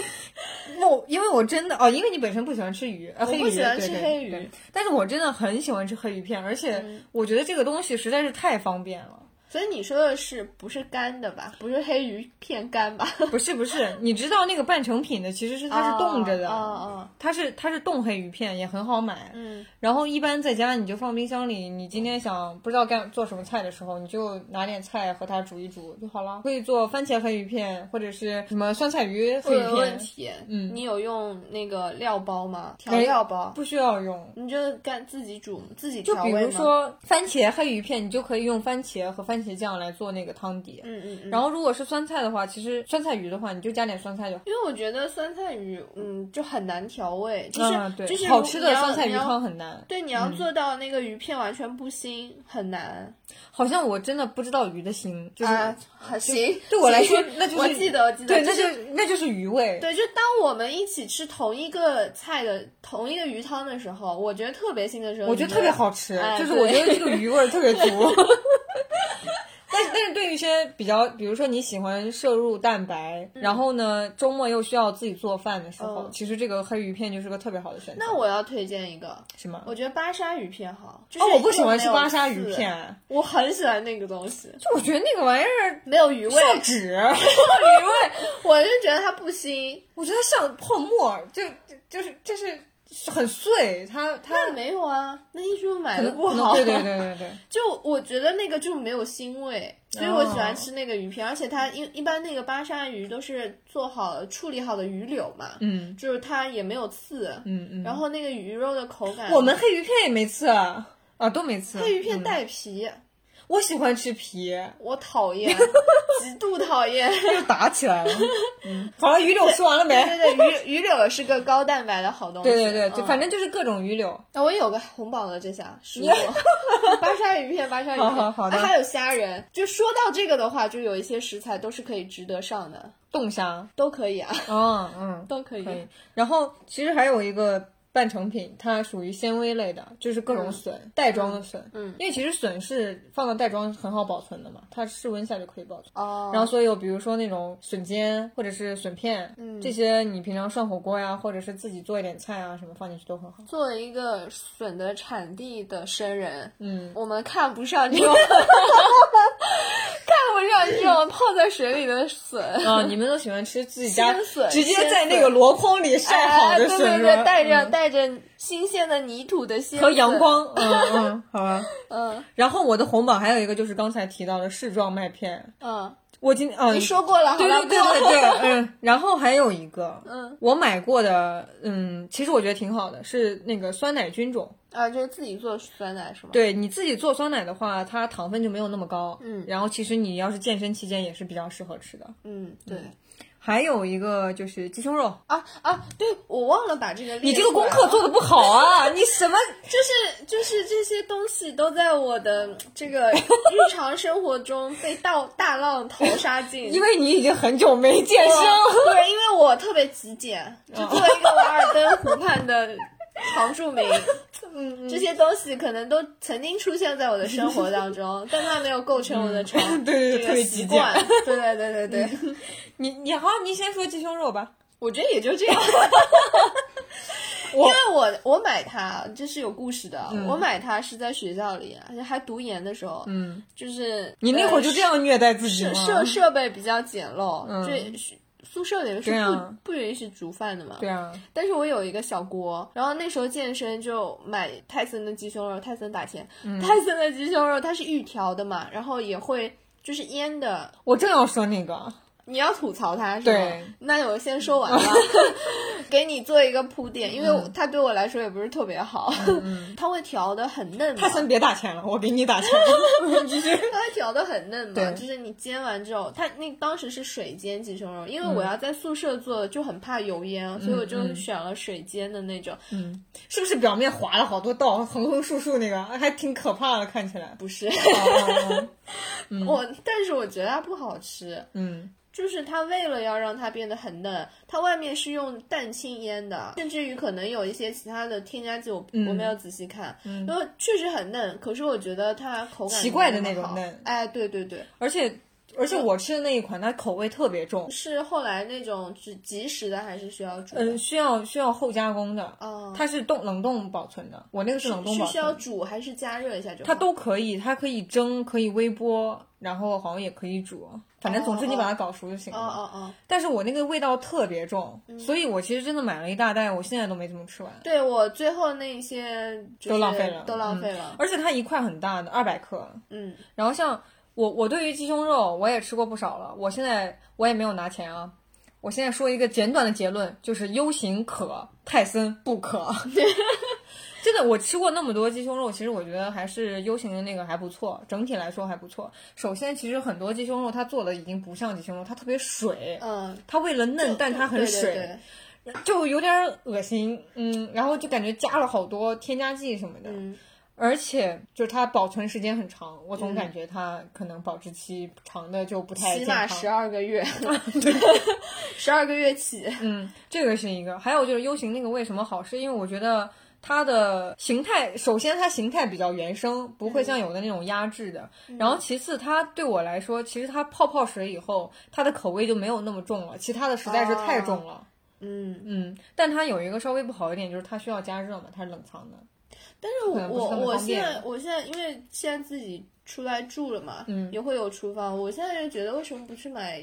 我因为我真的哦，因为你本身不喜欢吃鱼，呃，黑鱼不喜欢吃黑鱼对但是我真的很喜欢吃黑鱼片，而且嗯我觉得这个东西实在是太方便了。所以你说的是不是干的吧？不是黑鱼片干吧？不是不是，你知道那个半成品的其实是它是冻着的，哦哦它是它是冻黑鱼片，也很好买。嗯，然后一般在家你就放冰箱里，你今天想不知道干做什么菜的时候，你就拿点菜和它煮一煮就好了。可以做番茄黑鱼片，或者是什么酸菜鱼黑鱼片问片，题，嗯你有用那个料包吗？调没料包，不需要用。你就干自己煮自己就比调味吗？如说番茄黑鱼片，你就可以用番茄和番茄酱来做那个汤底。嗯嗯嗯。然后如果是酸菜的话，其实酸菜鱼的话，你就加点酸菜就好。因为我觉得酸菜鱼，嗯，就很难调味，就是、就是好吃的酸菜鱼汤很难。对，你要做到那个鱼片完全不腥，很难。好像我真的不知道鱼的腥，就是、啊，好行，对我来说那就是我记得，我记得，对，那就就是那就是鱼味。对，就当我们一起吃同一个菜的同一个鱼汤的时候，我觉得特别腥的时候，我觉得特别好吃，哎就是我觉得这个鱼味儿特别足。但是但是对于一些比较，比如说你喜欢摄入蛋白，然后呢周末又需要自己做饭的时候，嗯其实这个黑鱼片就是个特别好的选择。那我要推荐一个，什么？我觉得巴沙鱼片好。就是哦，我不喜欢吃巴沙鱼，片，我很喜欢那个东西，就我觉得那个玩意儿没有鱼味，像纸，鱼味，我就觉得它不腥。我觉得像泡沫，就就就是就是很碎，它它那没有啊，那一说买的不好。对对对对对。就我觉得那个就没有腥味，所以我喜欢吃那个鱼片，而且它一一般那个巴沙鱼都是做好处理好的鱼柳嘛，嗯就是它也没有刺，嗯嗯，然后那个鱼肉的口感，我们黑鱼片也没刺啊，啊都没刺。黑鱼片嗯带皮，我喜欢吃皮，我讨厌，极度讨厌。又打起来了。嗯，好了，鱼柳说完了没？对对，鱼鱼柳是个高蛋白的好东西。对对对，就嗯反正就是各种鱼柳。啊，我有个红宝的这下食物，巴沙鱼片，巴沙鱼片，好好好的啊还有虾仁。就说到这个的话，就有一些食材都是可以值得上的，冻虾，都可以啊，嗯嗯，都可以。可以。然后其实还有一个半成品，它属于纤维类的，就是各种笋，袋装的笋。嗯因为其实笋是放到袋装很好保存的嘛，它室温下就可以保存。哦，然后所以有比如说那种笋尖或者是笋片，嗯这些你平常涮火锅呀，或者是自己做一点菜啊什么放进去都很好。作为一个笋的产地的生人，嗯，我们看不上这种，看不上这种泡在水里的笋。啊，你们都喜欢吃自己家鲜笋直接在那个箩筐里晒好哎，的笋带着嗯带着新鲜的泥土的鲜和阳，光，嗯嗯，好吧。嗯然后我的红宝还有一个就是刚才提到的柿状麦片，嗯，我今嗯你说过了，好对对对对对，嗯，然后还有一个，嗯我买过的，嗯，其实我觉得挺好的，是那个酸奶菌种。啊，就是自己做酸奶是吗？对你自己做酸奶的话，它糖分就没有那么高，嗯然后其实你要是健身期间也是比较适合吃的。嗯，对。还有一个就是鸡胸肉，啊啊！对，我忘了把这个你这个功课做的不好啊！你什么？就是就是这些东西都在我的这个日 常生活中被大大浪淘沙进。因为你已经很久没健身了。对因为我特别极简，就作为一个瓦尔登湖畔的常驻民，嗯，这些东西可能都曾经出现在我的生活当中，但它没有构成我的常对 对。习惯。对对对对对，你你好，你先说鸡胸肉吧。我觉得也就这样。因为我我买它这是有故事的，我买它是在学校里，而且还读研的时候，嗯，就是你那会儿就这样虐待自己呃吗？设设备比较简陋，嗯这是宿舍里是不、不允许煮饭的嘛。对啊，但是我有一个小锅，然后那时候健身就买泰森的鸡胸肉，泰森打钱，嗯泰森的鸡胸肉它是预调的嘛，然后也会就是腌的。我正要说那个，你要吐槽他是吗？那我先说完了，给你做一个铺垫，因为它对我来说也不是特别好，它会调的很嫩嘛。泰森别打钱了，我给你打钱。它会调的很嫩嘛，就是你煎完之后，它那当时是水煎鸡胸肉，因为我嗯。要在宿舍做，就很怕油烟，所以我就选了水煎的那种。嗯，是不是表面划了好多道，横横竖竖那个，还挺可怕的，看起来。不是，哦我但是我觉得它不好吃，嗯，就是它为了要让它变得很嫩，它外面是用蛋清烟的，甚至于可能有一些其他的添加剂，我、嗯。我没有仔细看，因为确实很嫩，可是我觉得它口感奇怪的那种嫩。哎，对对对，而且而且我吃的那一款，它口味特别重，是后来那种只即食的还是需要煮的？嗯，需要需要后加工的。哦它是冻冷冻保存的，我那个是冷冻保是需要。煮还是加热一下就？它都可以，它可以蒸，可以微波，然后好像也可以煮，反正总之你把它搞熟就行哦了。哦哦，但是我那个味道特别重，嗯所以我其实真的买了一大袋，我现在都没怎么吃完。对我最后那些就是都浪费了都浪费了。而且它一块很大的，二百克。嗯然后像我，我对于鸡胸肉我也吃过不少了，我现在我也没有拿钱啊。我现在说一个简短的结论，就是 U 型可，泰森不可。真的，我吃过那么多鸡胸肉，其实我觉得还是 U 型的那个还不错，整体来说还不错。首先，其实很多鸡胸肉它做的已经不像鸡胸肉，它特别水，嗯，它为了嫩，但它很对水，对对就有点恶心。嗯，然后就感觉加了好多添加剂什么的。嗯而且就是它保存时间很长，我总感觉它可能保质期长的就不太起。码十二个月，十二个月起。嗯，这个是一个。还有就是 U 型那个为什么好，是因为我觉得它的形态，首先它形态比较原生，不会像有的那种压制的。然后其次，它对我来说，其实它泡泡水以后，它的口味就没有那么重了，其他的实在是太重了。嗯，嗯，但它有一个稍微不好一点，就是它需要加热嘛，它是冷藏的。但是我我现在我现在因为现在自己出来住了嘛，嗯。也会有厨房，我现在就觉得为什么不去买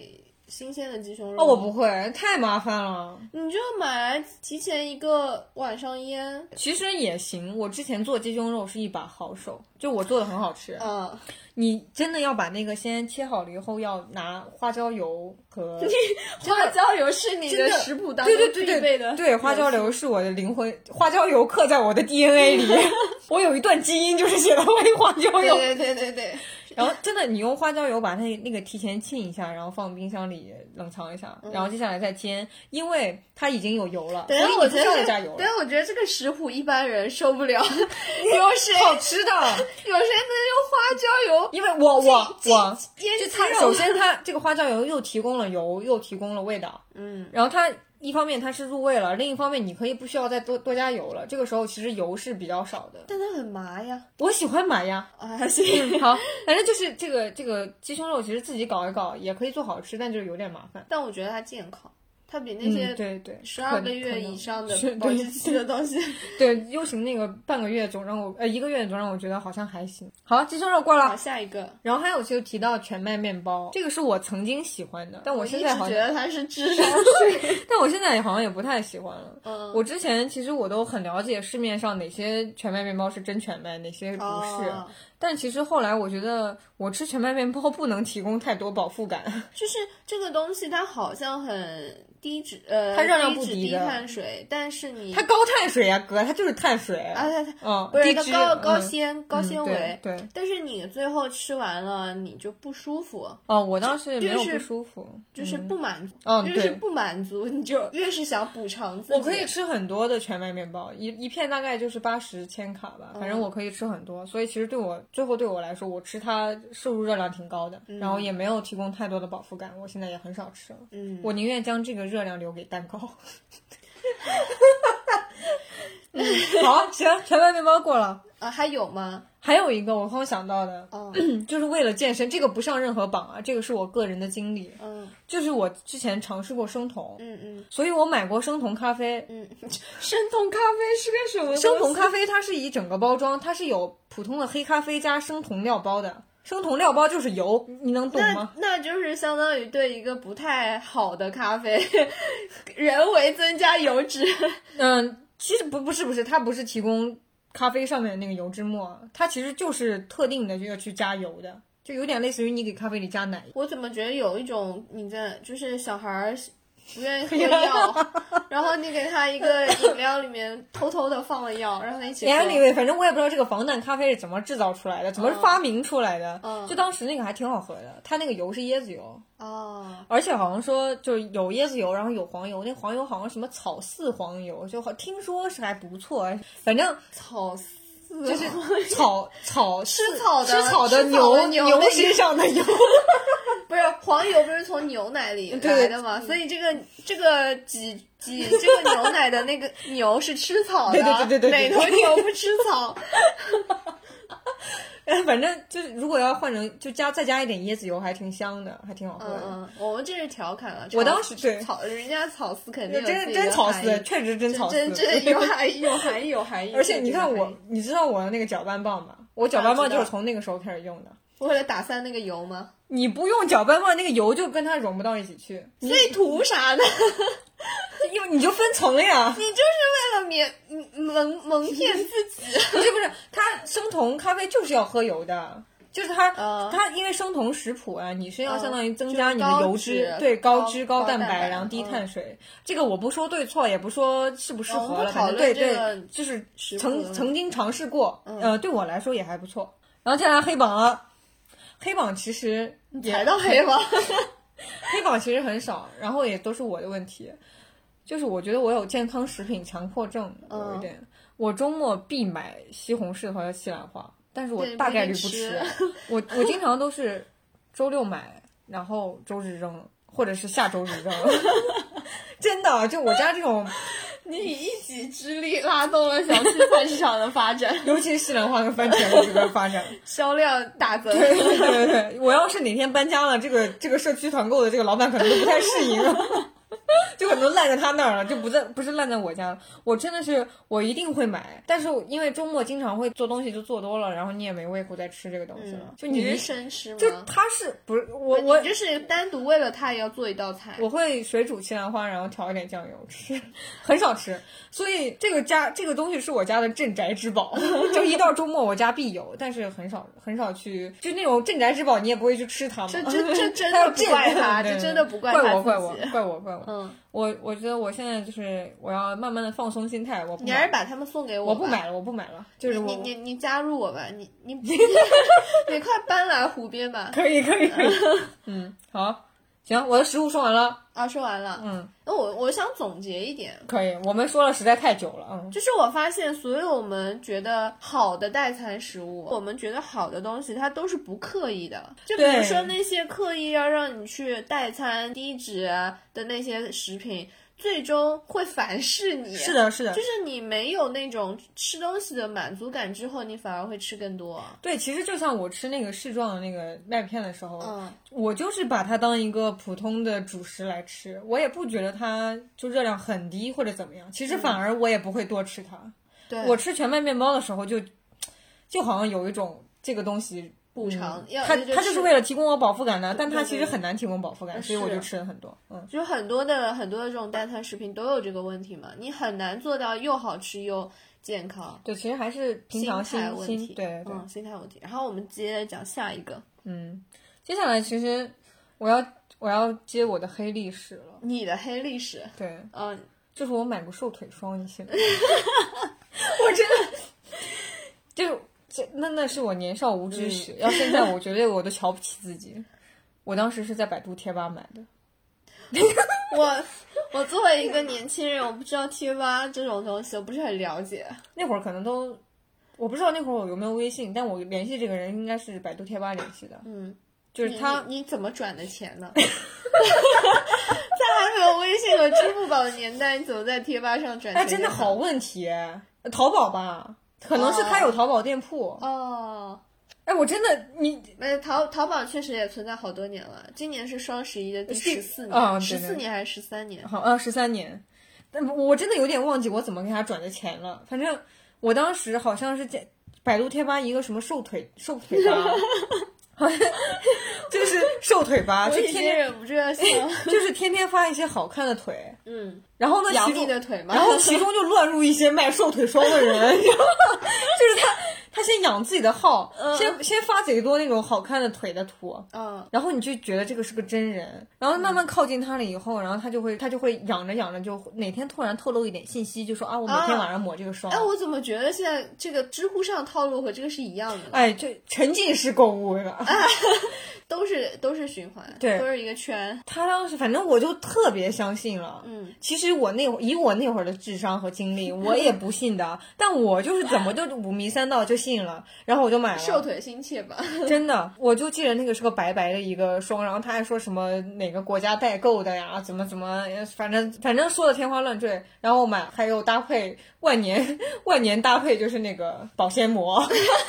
新鲜的鸡胸肉？哦，我不会，太麻烦了。你就买来提前一个晚上腌。其实也行，我之前做鸡胸肉是一把好手，就我做的很好吃。嗯，你真的要把那个先切好了以后，要拿花椒油和 花椒油是你的食谱当对中必对对对备的，对，花椒油是我的灵魂，花椒油刻在我的 DNA 里。我有一段基因就是写的花椒油。对对对对对，然后真的，你用花椒油把那那个提前浸一下，然后放冰箱里冷藏一下，然后接下来再煎，因为它已经有油了，所以你不需我觉得要再加油了。对，我觉得这个食谱一般人受不了，有谁好吃的，有谁能用花椒油？因为我我我就它首先它这个花椒油又提供了油，又提供了味道，嗯，然后它一方面它是入味了，另一方面你可以不需要再多多加油了。这个时候其实油是比较少的。但它很麻呀。我喜欢麻呀。啊，行。好，反正就是这个这个鸡胸肉，其实自己搞一搞也可以做好吃，但就是有点麻烦。但我觉得它健康，它比那嗯，些对对，十二个月以上的保质期的东西，对 U 型那个半个月总让我呃一个月总让我觉得好像还行。好，鸡胸肉过好，了，下一个。然后还有就提到全麦面包，这个是我曾经喜欢的，但我现在好像，觉得它是智商税。但我现在也好像也不太喜欢了。嗯，我之前其实我都很了解市面上哪些全麦面包是真全麦，哪些不是。哦但其实后来我觉得，我吃全麦面包不能提供太多饱腹感。就是这个东西，它好像很低脂，呃，它热量不低脂低碳水，但是你它高碳水呀、哥，它就是碳水。啊，它它嗯，不是它高高嗯纤高纤维，对。但是你最后吃完了，你就不舒服，哦，我当时没有就是不舒服，就是嗯不满足，嗯对越是不满足，你就 越是想补偿自己。我可以吃很多的全麦面包，一一片大概就是八十千卡吧，反正我可以吃很多，所以其实对我最后对我来说，我吃它摄入热量挺高的，然后也没有提供太多的饱腹感，我现在也很少吃了，嗯，我宁愿将这个热量留给蛋糕。嗯，好，行，全麦面包过了。啊，还有吗？还有一个我刚想到的，哦，就是为了健身，这个不上任何榜啊，这个是我个人的经历，嗯就是我之前尝试过生酮，嗯嗯所以我买过生酮咖啡，嗯，生酮咖啡是个什么？生酮咖啡它是以整个包装，它是有普通的黑咖啡加生酮料包的。生酮料包就是油，你能懂吗？那就是相当于对一个不太好的咖啡，人为增加油脂。嗯，其实不不是不是，它不是提供咖啡上面的那个油脂末，它其实就是特定的就要去加油的，就有点类似于你给咖啡里加奶。我怎么觉得有一种你在就是小孩儿不愿意喝药，然后你给他一个饮料里面偷偷的放了药，让他一起喝。Anyway，反正我也不知道这个防弹咖啡是怎么制造出来的，怎么发明出来的。嗯就当时那个还挺好喝的，它那个油是椰子油，哦，而且好像说就是有椰子油，然后有黄油，那黄油好像什么草饲黄油，就好听说是还不错，反正草饲就是 草草吃草的吃草的吃草的牛牛身上的油。不是黄油，不是从牛奶里来的吗？所以这个这个挤挤这个牛奶的那个牛是吃草的，对对对对对对哪头牛不吃草？反正就是如果要换成就加再加一点椰子油，还挺香的，还挺好喝的。嗯嗯，我们这是调侃了。我当时对草，人家草丝肯定真真草丝，确实真草丝，真真 有含义，有含义，有含义。而且你看我你知道我的那个搅拌棒吗？我搅拌棒就是从那个时候开始用的。为了打散那个油吗？你不用搅拌棒，那个油就跟它融不到一起去，所以图啥呢？因为你就分层了呀。你就是为了免蒙蒙骗自己。不是不是，它生酮咖啡就是要喝油的。就是它，呃它因为生酮食谱啊，你是要呃相当于增加你的油脂脂，对高高脂高蛋白然后低嗯碳水。这个我不说对错，也不说适不适合对对，就是曾曾经尝试过，嗯呃，对我来说也还不错。然后接下来黑榜了，黑榜其实也踩到黑榜？黑榜其实很少，然后也都是我的问题，就是我觉得我有健康食品强迫症，有一嗯点。我周末必买西红柿和西兰花，但是我大概率不吃。我我经常都是周六买，然后周日扔，或者是下周日扔。真的，就我家这种你以一己之力拉动了小区菜市场的发展，尤其是西兰花跟番茄的这个发展。销量大增。对对对对，我要是哪天搬家了，这个这个社区团购的这个老板可能都不太适应。就可能烂在他那儿了，就不在不是烂在我家了。我真的是我一定会买，但是因为周末经常会做东西，就做多了，然后你也没胃口再吃这个东西了。就你是生吃吗？就他是不是我我就是单独为了他也要做一道菜。我会水煮西兰花，然后调一点酱油吃，很少吃。所以这个家这个东西是我家的镇宅之宝，就一到周末我家必有，但是很少很少去，就那种镇宅之宝你也不会去吃它嘛。这这这真的不怪他，这真的不怪他我怪我怪我怪我。嗯。我我觉得我现在就是我要慢慢的放松心态，我你还是把他们送给我，我不买了，我不买了，就是你你你加入我吧，你你 你快搬来湖边吧，可以可以可以，嗯好。行，我的食物说完了啊，说完了。嗯，那我我想总结一点，可以。我们说了实在太久了，嗯，就是我发现所有我们觉得好的代餐食物，我们觉得好的东西，它都是不刻意的。就比如说那些刻意要让你去代餐低脂的那些食品。最终会反噬你，是的，是的，就是你没有那种吃东西的满足感之后，你反而会吃更多。对，其实就像我吃那个适状的那个麦片的时候，嗯，我就是把它当一个普通的主食来吃，我也不觉得它就热量很低或者怎么样。其实反而我也不会多吃它。对，我吃全麦面包的时候，就就好像有一种这个东西。补偿，他他就是为了提供我饱腹感的，但他其实很难提供饱腹感，所以我就吃了很多。嗯，就很多的很多的这种代餐食品都有这个问题嘛，你很难做到又好吃又健康。对，其实还是平常心态问题。对对，心态问题。然后我们接着讲下一个。嗯，接下来其实我要我要接我的黑历史了。你的黑历史？对，嗯，就是我买过瘦腿霜，你信吗？我真的 就。这那那是我年少无知时，要现在我觉得我都瞧不起自己。我当时是在百度贴吧买的。我我作为一个年轻人，我不知道贴吧这种东西，我不是很了解。那会儿可能都，我不知道那会儿我有没有微信，但我联系这个人应该是百度贴吧联系的。嗯，就是他，你怎么转的钱呢？在还没有微信和支付宝的年代，你怎么在贴吧上转？哎，真的好问题，淘宝吧。可能是他有淘宝店铺哦，哎，我真的你，呃，淘淘宝确实也存在好多年了，今年是双十一的第十四年，十四年还是十三年？好，呃，十三年，但我真的有点忘记我怎么给他转的钱了。反正我当时好像是在百度贴吧一个什么瘦腿瘦腿吧。就是瘦腿吧，就天天忍不住要笑，就是天天发一些好看的腿，嗯，然后呢，杨幂的腿嘛，然后其中就乱入一些卖瘦腿霜的人，就是他。他先养自己的号，先先发贼多那种好看的腿的图，嗯，然后你就觉得这个是个真人，然后慢慢靠近他了以后，然后他就会他就会养着养着，就哪天突然透露一点信息，就说啊，我每天晚上抹这个霜。哎，我怎么觉得现在这个知乎上套路和这个是一样的？哎，就沉浸式购物了。都是都是循环，对，都是一个圈。他当时反正我就特别相信了，嗯，其实我那会以我那会儿的智商和经历，我也不信的，但我就是怎么就五迷三道就信了，然后我就买了。瘦腿心切吧，真的，我就记得那个是个白白的一个霜，然后他还说什么哪个国家代购的呀，怎么怎么，反正反正说的天花乱坠，然后我买还有搭配万年万年搭配就是那个保鲜膜，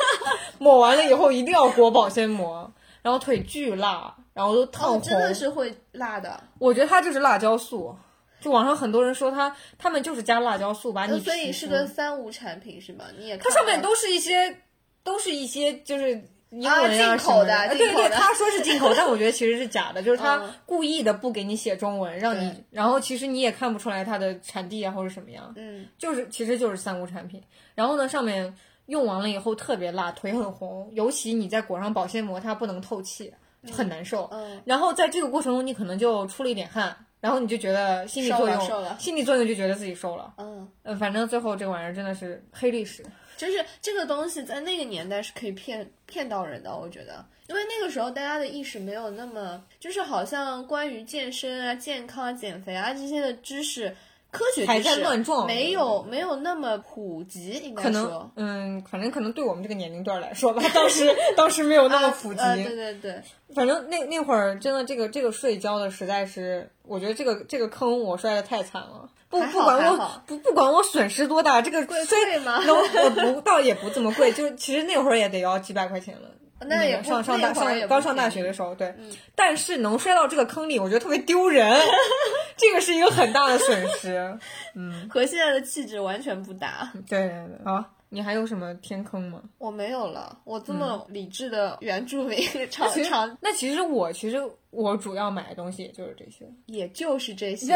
抹完了以后一定要裹保鲜膜。然后腿巨辣，然后都烫红，真的是会辣的。我觉得它就是辣椒素，就网上很多人说他，他们就是加辣椒素把你。所以是个三无产品是吗？你也它上面都是一些，都是一些就是英文啊什么的。对对，他说是进口，但我觉得其实是假的，就是他故意的不给你写中文，让你，然后其实你也看不出来它的产地啊或者什么样。嗯，就是其实就是三无产品。然后呢，上面。用完了以后特别辣，腿很红，尤其你再裹上保鲜膜，它不能透气，很难受。嗯，然后在这个过程中，你可能就出了一点汗，然后你就觉得心理作用，心理作用就觉得自己瘦了。嗯，呃，反正最后这个玩意儿真的是黑历史。就是这个东西在那个年代是可以骗骗到人的，我觉得，因为那个时候大家的意识没有那么，就是好像关于健身啊、健康、减肥啊这些的知识。科学还在乱撞没有没有那么普及，应该可能说。嗯，反正可能对我们这个年龄段来说吧，当时当时没有那么普及。对对对，反正那那会儿真的这个这个税交的实在是，我觉得这个这个坑我摔的太惨了。不不管我不不管我损失多大，这个贵虽贵吗那我不倒也不这么贵，就其实那会儿也得要几百块钱了。那也不上上大上刚上大学的时候，对，但是能摔到这个坑里，我觉得特别丢人，这个是一个很大的损失。嗯和现在的气质完全不搭。对对对，好，你还有什么天坑吗？我没有了，我这么理智的原住民 常常那其实我其实我主要买的东西也就是这些。也就是这些。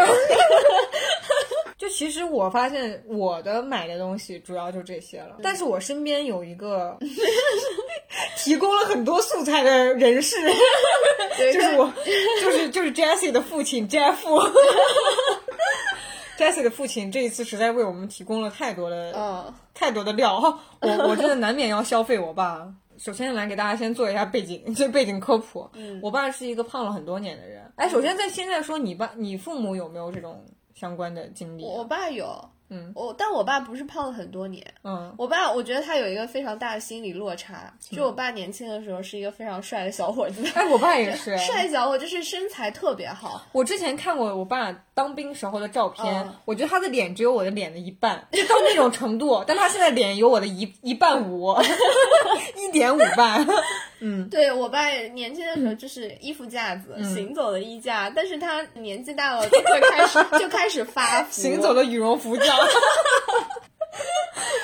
就其实我发现我的买的东西主要就这些了，但是我身边有一个提供了很多素材的人士，就是我，就是就是 Jessie 的父亲 Jeff。Jessie 的父亲这一次实在为我们提供了太多的、嗯，太多的料，我我真的难免要消费我爸。首先来给大家先做一下背景，这背景科普。嗯我爸是一个胖了很多年的人。哎，首先在现在说你爸，你父母有没有这种相关的经历啊？我爸有，嗯我但我爸不是胖了很多年。嗯，我爸，我觉得他有一个非常大的心理落差。就我爸年轻的时候是一个非常帅的小伙子，哎，我爸也是。帅小伙就是身材特别好，我之前看过我爸当兵时候的照片，嗯我觉得他的脸只有我的脸的一半，就到那种程度。但他现在脸有我的一一半五，一点五半。对我爸年轻的时候就是衣服架子，嗯行走的衣架，但是他年纪大了就会开始 就开始发福，行走的羽绒服架。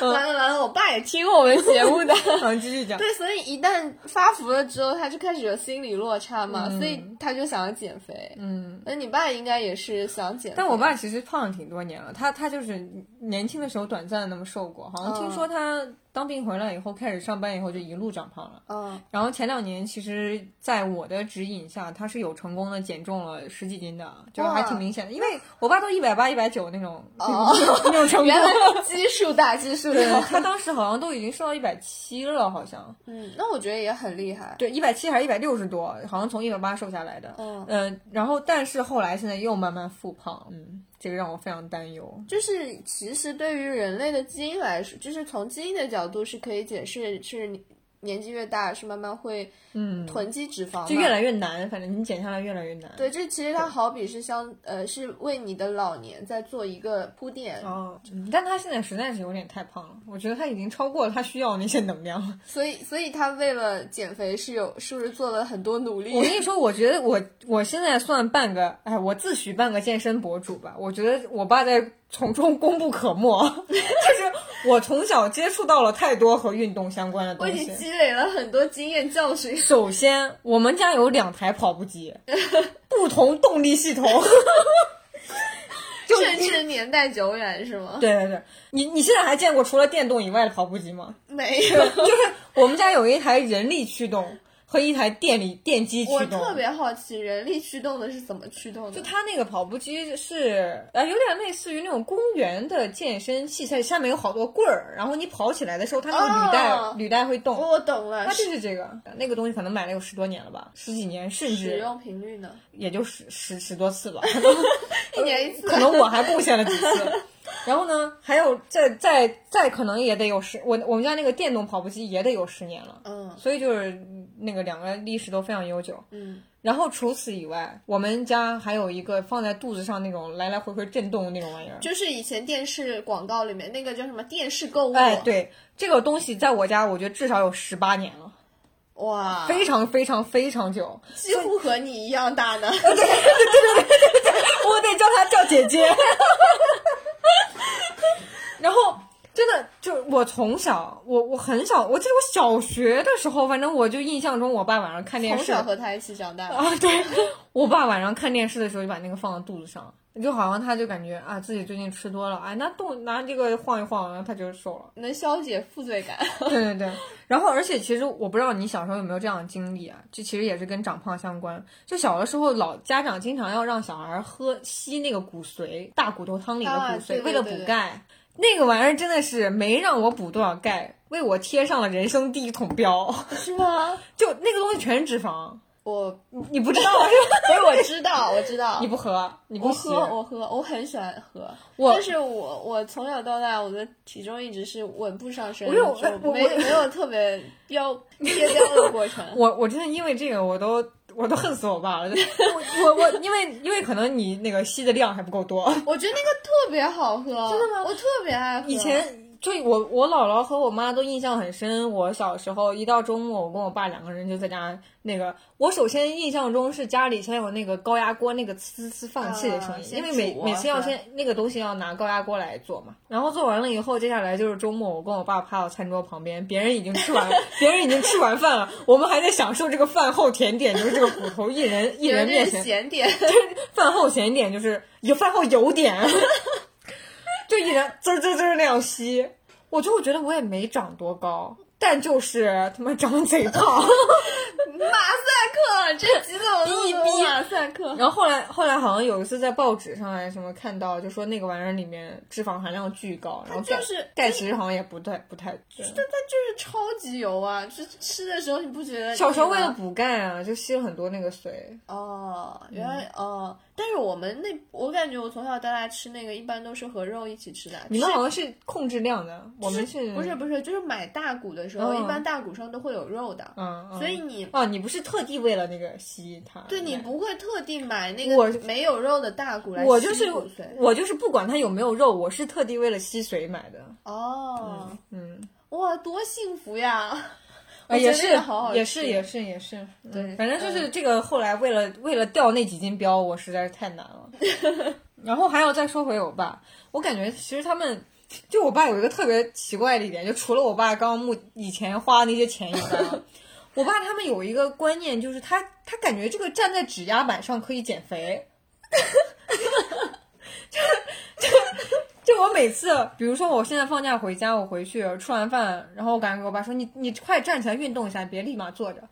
完了完了，我爸也听我们节目的。嗯，继续讲。对，所以一旦发福了之后，他就开始有心理落差嘛，嗯所以他就想要减肥。嗯，那你爸应该也是想减肥，但我爸其实胖了挺多年了，他他就是年轻的时候短暂的那么瘦过，好像听说他当兵回来以后开始上班以后就一路长胖了。嗯然后前两年，其实在我的指引下，他是有成功的减重了十几斤的，就还挺明显的。因为我爸都一百八、一百九那种、哦那种程度。原来 基数大，基数对大。他当时好像都已经瘦到一百七了，好像嗯，那我觉得也很厉害。对一百七还是一百六十多，好像从一百八瘦下来的。嗯呃，然后但是后来现在又慢慢复胖，嗯，这个让我非常担忧。就是其实对于人类的基因来说，就是从基因的角度是可以解释是年纪越大是慢慢会嗯，囤积脂肪嘛，就越来越难，反正你减下来越来越难。对，这其实它好比是相呃是为你的老年在做一个铺垫，哦，嗯但他现在实在是有点太胖了，我觉得他已经超过了他需要那些能量了。所以所以他为了减肥是有是不是做了很多努力？我跟你说，我觉得我我现在算半个，哎，我自诩半个健身博主吧。我觉得我爸在从中功不可没，就是我从小接触到了太多和运动相关的东西。我已经积累了很多经验教训。首先，我们家有两台跑步机，不同动力系统。就甚至年代久远是吗？对对对，你你现在还见过除了电动以外的跑步机吗？没有。就是我们家有一台人力驱动和一台电力电机驱我。特别好奇，人力驱动的是怎么驱动的？就它那个跑步机是呃有点类似于那种公园的健身器材，下面有好多棍儿，然后你跑起来的时候，它那个履带、哦履带会动。我懂了，它就是这个，那个东西可能买了有十多年了吧，十几年，甚至使用频率呢？也就十十十多次吧，一年一次。可能我还贡献了几次。然后呢，还有再再再可能也得有十，我我们家那个电动跑步机也得有十年了，嗯所以就是那个两个历史都非常悠久。嗯，然后除此以外，我们家还有一个放在肚子上那种来来回回震动的那种玩意儿。就是以前电视广告里面那个叫什么电视购物，哎，，对，这个东西在我家，我觉得至少有十八年了，哇，非常非常非常久。几乎和你一样大呢。对对对对对我得叫她叫姐姐。然后真的就我从小，我我很小，我记得我小学的时候，反正我就印象中，我爸晚上看电从视小和他一起长大，啊，对我爸晚上看电视的时候就把那个放到肚子上，就好像他就感觉啊自己最近吃多了，哎，那动拿这个晃一晃，然后他就瘦了。能消解负罪感。对对对，然后而且其实我不知道你小时候有没有这样的经历啊，这其实也是跟长胖相关。就小的时候，老家长经常要让小孩喝吸那个骨髓，大骨头汤里的啊骨髓，为了补钙。那个玩意儿真的是没让我补多少钙，为我贴上了人生第一桶标。是吗？就那个东西全是脂肪，我你你不知道是吧？不 是我知道，我知道你。不喝，你不喝，我喝，我很喜欢喝。我但是我我从小到大，我的体重一直是稳步上升，我有没没有特别标 贴标的过程。我我真的因为这个，我都我都恨死我爸了。我我我，因为因为可能你那个吸的量还不够多。我觉得那个特别好喝，真的吗我特别爱喝。以前就我我姥姥和我妈都印象很深。我小时候一到周末，我跟我爸两个人就在家那个。我首先印象中是家里先有那个高压锅那个呲呲放气的声音，啊因为每每次要先那个东西要拿高压锅来做嘛。然后做完了以后，接下来就是周末，我跟我爸趴到餐桌旁边，别人已经吃完，别人已经吃完饭了，我们还在享受这个饭后甜点，就是这个骨头一人一人面前。咸点，饭后咸点就是有饭后有点，就一直滋滋滋那样吸。我就觉得我也没长多高，但就是他妈长得贼胖。马赛克，这集怎么那么多马赛克？然后后来后来好像有一次在报纸上还是什么看到，就说那个玩意儿里面脂肪含量巨高，然后就是钙其实好像也不太不太对。但它就是超级油啊！就吃的时候你不觉得？小时候为了补钙啊，就吸了很多那个水。哦，原来哦，但是我们那我感觉我从小到大吃那个一般都是和肉一起吃的。你们好像是控制量的，我们是不是不是就是买大骨的时候，嗯一般大骨上都会有肉的，所以你哦，你不是特地为了那个吸它？对你不会特地买那个没有肉的大骨来我就是吸骨髓我就是不管它有没有肉，我是特地为了吸水买的。哦，嗯，哇，多幸福呀！也是也是也是也是，嗯对反正就是这个后来为了为了掉那几斤膘，我实在是太难了。然后还要再说回我爸，我感觉其实他们。就我爸有一个特别奇怪的一点，就除了我爸刚目以前花的那些钱以外啊，我爸他们有一个观念，就是他他感觉这个站在指压板上可以减肥，就就就我每次，比如说我现在放假回家，我回去吃完饭，然后我赶紧给我爸说：“你你快站起来运动一下，别立马坐着。”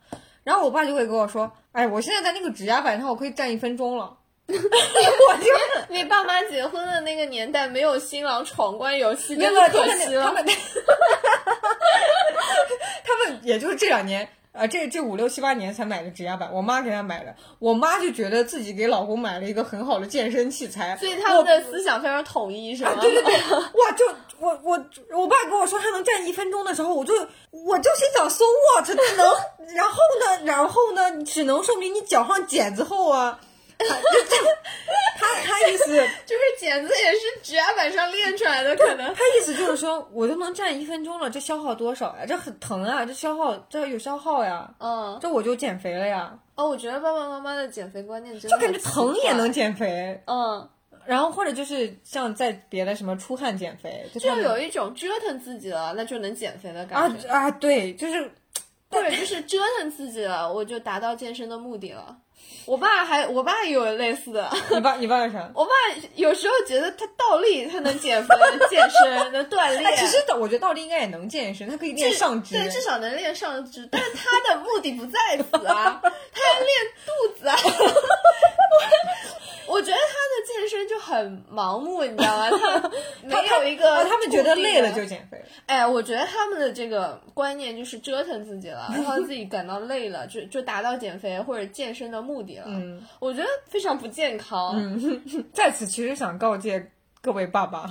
然后我爸就会跟我说：“哎，我现在在那个指压板上，我可以站一分钟了。”我就你爸妈结婚的那个年代，没有新郎闯关游戏，那个真的可惜了。他们 他们也就是这两年。啊，这这五六七八年才买的指压板，我妈给他买的。我妈就觉得自己给老公买了一个很好的健身器材，所以他们的思想非常统一，是吗？啊，对对对，哇，就我我我爸跟我说他能站一分钟的时候，我就我就心想，so what？那能，然后呢，然后呢，只能说明你脚上茧子厚啊。他他他意思，就是剪子也是指压板上练出来的，可能。他意思就是说，我都能站一分钟了，这消耗多少呀？这很疼啊，这消耗这有消耗呀，嗯，这我就减肥了呀，哦，我觉得爸爸妈妈的减肥观念真的就感觉疼也能减肥。嗯，然后或者就是像在别的什么出汗减肥，就就有一种折腾自己了，那就能减肥的啊感觉，啊，对，就是或者就是折腾自己了，我就达到健身的目的了。我爸还，我爸也有类似的。你爸你爸是啥？我爸有时候觉得他倒立，他能减肥、健身、能锻炼。哎，其实倒我觉得倒立应该也能健身，他可以练上肢。对，至少能练上肢，但是他的目的不在此啊，他要练肚子啊。我觉得他的健身就很盲目，你知道吗？他没有一个、啊，他们觉得累了就。减肥。哎，我觉得他们的这个观念就是折腾自己了，然后自己感到累了，就就达到减肥或者健身的目的了。嗯我觉得非常不健康。嗯，在此其实想告诫各位爸爸，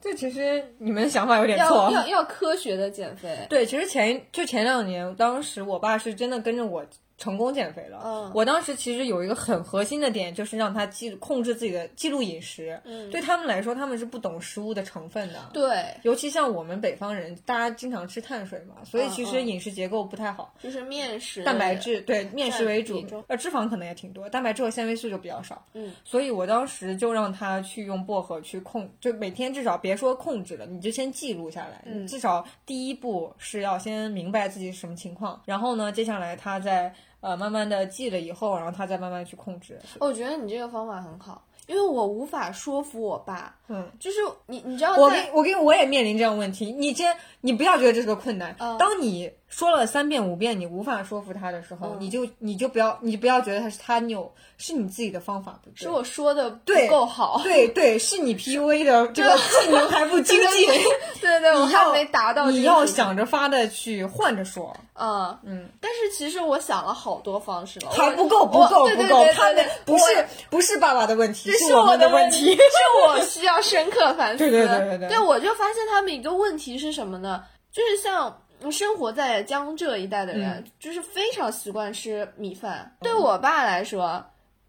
这其实你们想法有点要错。要要科学的减肥。对，其实前就前两年，当时我爸是真的跟着我成功减肥了。嗯我当时其实有一个很核心的点，就是让他记控制自己的记录饮食。嗯对他们来说，他们是不懂食物的成分的。对，尤其像我们北方人，大家经常吃碳水嘛，所以嗯其实嗯饮食结构不太好。就是面食、蛋白质对面食为主呃，脂肪可能也挺多，蛋白质和纤维素就比较少。嗯，所以我当时就让他去用薄荷去控，就每天至少别说控制了，你就先记录下来。嗯至少第一步是要先明白自己是什么情况，然后呢，接下来他再呃慢慢的记了以后，然后他再慢慢去控制。我觉得你这个方法很好，因为我无法说服我爸。嗯，就是你，你知道我跟我跟我也面临这样问题，你先你不要觉得这是个困难，嗯当你说了三遍五遍你无法说服他的时候，嗯你就你就不要你不要觉得他是他拗，是你自己的方法不对。是我说的不够好。对对，是你 PUA 的这个技能还不精进，对对，我还没达到你要想着发的去换着说，嗯嗯，但是其实我想了好多方式了，还不够不够不够，对对对对他们不是不是爸爸的问题，是我们的问题，是我需要深刻反思。对对对对对对我就发现他们一个问题是什么呢？就是像生活在江浙一带的人，嗯就是非常习惯吃米饭。对我爸来说，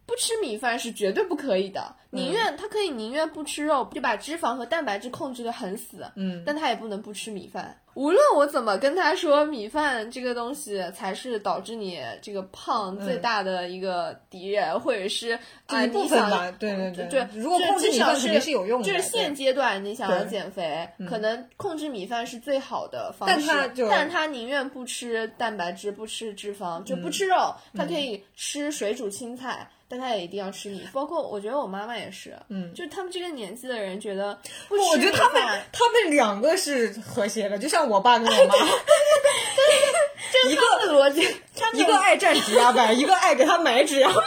不吃米饭是绝对不可以的，宁愿、他可以宁愿不吃肉，就把脂肪和蛋白质控制的很死。嗯但他也不能不吃米饭。无论我怎么跟他说，米饭这个东西才是导致你这个胖最大的一个敌人，或者是啊、一部分吧，对对对对，如果就是控制米饭肯定是有用的，就是现阶段你想要减肥，可能控制米饭是最好的方式。但他就但他宁愿不吃蛋白质，不吃脂肪，就不吃肉，他可以吃水煮青菜。但他也一定要吃米，包括我觉得我妈妈也是，嗯就是他们这个年纪的人觉得不吃我觉得他们他们两个是和谐的，就像我爸跟我妈，一个逻辑，一个爱占指压板，一个爱给他买指压板。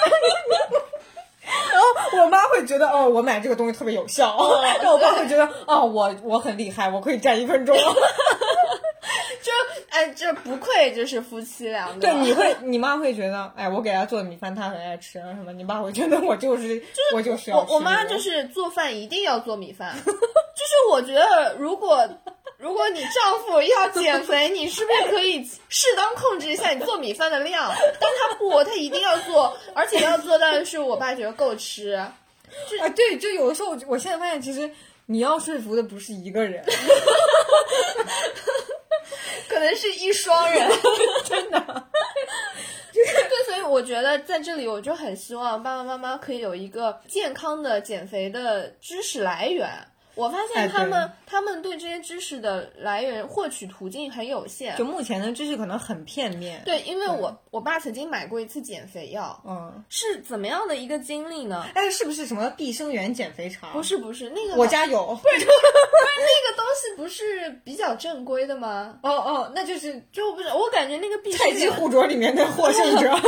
然后我妈会觉得哦，我买这个东西特别有效，然后我爸会觉得哦，我我很厉害，我可以站一分钟。就哎，这不愧就是夫妻两个。对，你会，你妈会觉得，哎，我给她做的米饭她很爱吃啊什么，你爸会觉得我就是我就是要吃我我妈就是做饭一定要做米饭，就是我觉得如果如果你丈夫要减肥，你是不是可以适当控制一下你做米饭的量？但他不，他一定要做，而且要做到的是我爸觉得够吃。啊，对，就有的时候我我现在发现，其实你要说服的不是一个人，可能是一双人，真的。对，所以我觉得在这里，我就很希望爸爸妈妈可以有一个健康的减肥的知识来源。我发哎现他们、对他们对这些知识的来源获取途径很有限就。目前的知识可能很片面。，对，因为我我爸曾经买过一次减肥药，嗯，是怎么样的一个经历呢？哎，是不是什么碧生源减肥茶？不，是不是，那个我家有。不是那个东西不是比较正规的吗？哦哦，那就是就不是，我感觉那个必太极护镯里面的获胜者。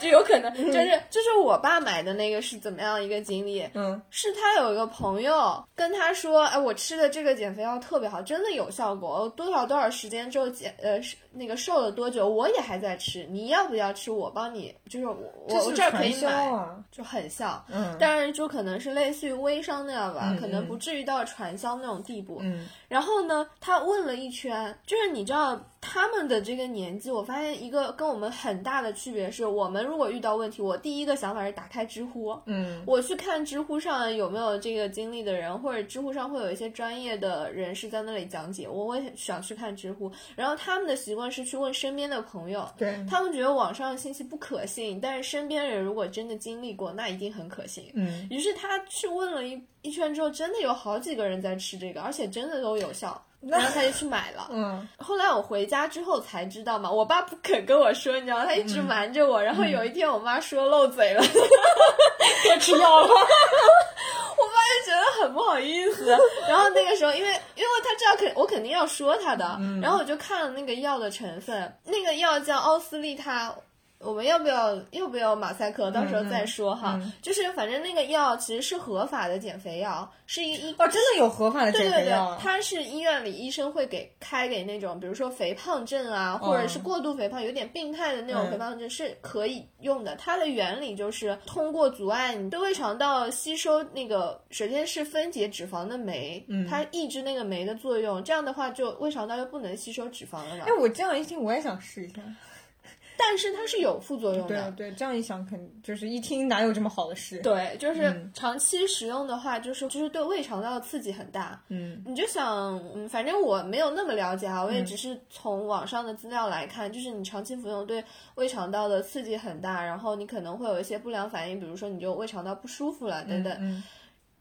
就有可能就是就是我爸买的那个是怎么样一个经历？嗯，是他有一个朋友跟他说，哎，我吃的这个减肥药特别好，真的有效果，多少多少时间之后减呃是那个瘦了多久，我也还在吃，你要不要吃？我帮你，就是我我我这儿可以买，啊。就很像。嗯但是，就可能是类似于微商那样吧，嗯可能不至于到传销那种地步。嗯然后呢，他问了一圈，就是你知道他们的这个年纪，我发现一个跟我们很大的区别是，我们如果遇到问题，我第一个想法是打开知乎，嗯我去看知乎上有没有这个经历的人，或者知乎上会有一些专业的人士在那里讲解，我我也想去看知乎。然后他们的习惯是去问身边的朋友，对，他们觉得网上的信息不可信，但是身边人如果真的经历过，那一定很可信。嗯于是他去问了一一圈之后，真的有好几个人在吃这个，而且真的都有效。然后他就去买了。嗯后来我回家之后才知道嘛，我爸不肯跟我说，你知道吗，他一直瞒着我。然后有一天我妈说漏嘴了，别吃药了。我爸就觉得很不好意思。然后那个时候，因为因为他知道肯我肯定要说他的，然后我就看了那个药的成分，那个药叫奥斯利他。我们要不要要不要马赛克？到时候再说哈。就是反正那个药其实是合法的减肥药，是一一哦，真的有合法的对对对减肥药，啊？它是医院里医生会给开给那种，比如说肥胖症啊，或者是过度肥胖、有点病态的那种嗯肥胖症是可以用的。它的原理就是通过阻碍你的胃肠道吸收那个，首先是分解脂肪的酶，嗯它抑制那个酶的作用，这样的话就胃肠道就不能吸收脂肪了嘛哎，。我这样一听，我也想试一下。但是它是有副作用的。对对，这样一想，肯就是一听哪有这么好的事？对，就是嗯长期使用的话，就是就是对胃肠道的刺激很大。嗯你就想，嗯，反正我没有那么了解啊，我也只是从网上的资料来看，就是你长期服用对胃肠道的刺激很大，然后你可能会有一些不良反应，比如说你就胃肠道不舒服了等等。嗯，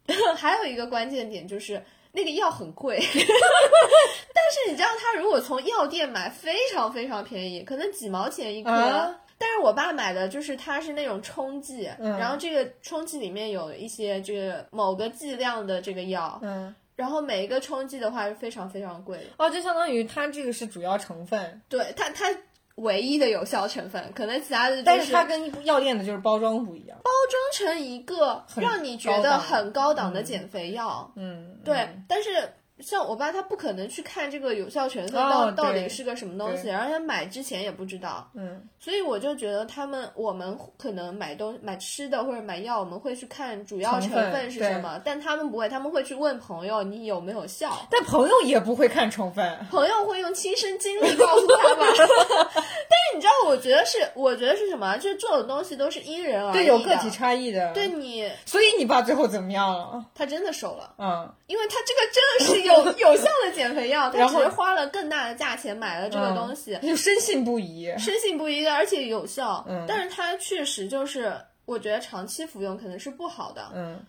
还有一个关键点就是那个药很贵，但是你知道，他如果从药店买非常非常便宜，可能几毛钱一颗。啊但是我爸买的就是它是那种冲剂，嗯然后这个冲剂里面有一些这个某个剂量的这个药，嗯然后每一个冲剂的话是非常非常贵的。哦，就相当于它这个是主要成分，对它，它唯一的有效成分，可能其他的、就是，但是它跟药店的就是包装不一样。包装成一个让你觉得很高档的减肥药。嗯，对，但是。像我爸他不可能去看这个有效成分哦到到底是个什么东西，对然后他买之前也不知道，嗯，所以我就觉得他们我们可能买东买吃的或者买药，我们会去看主要成成分分是什么，但他们不会，他们会去问朋友你有没有效，但朋友也不会看成分。朋友会用亲身经历告诉他吧。但是你知道，我觉得是，我觉得是什么？就是这种东西都是因人而对，有个体差异的。对，你，所以你爸最后怎么样了？他真的瘦了。嗯，因为他这个真的是有有 有效的减肥药，他只是花了更大的价钱买了这个东西，就深信不疑。深信不疑的，而且有效。嗯但是它确实就是，我觉得长期服用可能是不好的。嗯，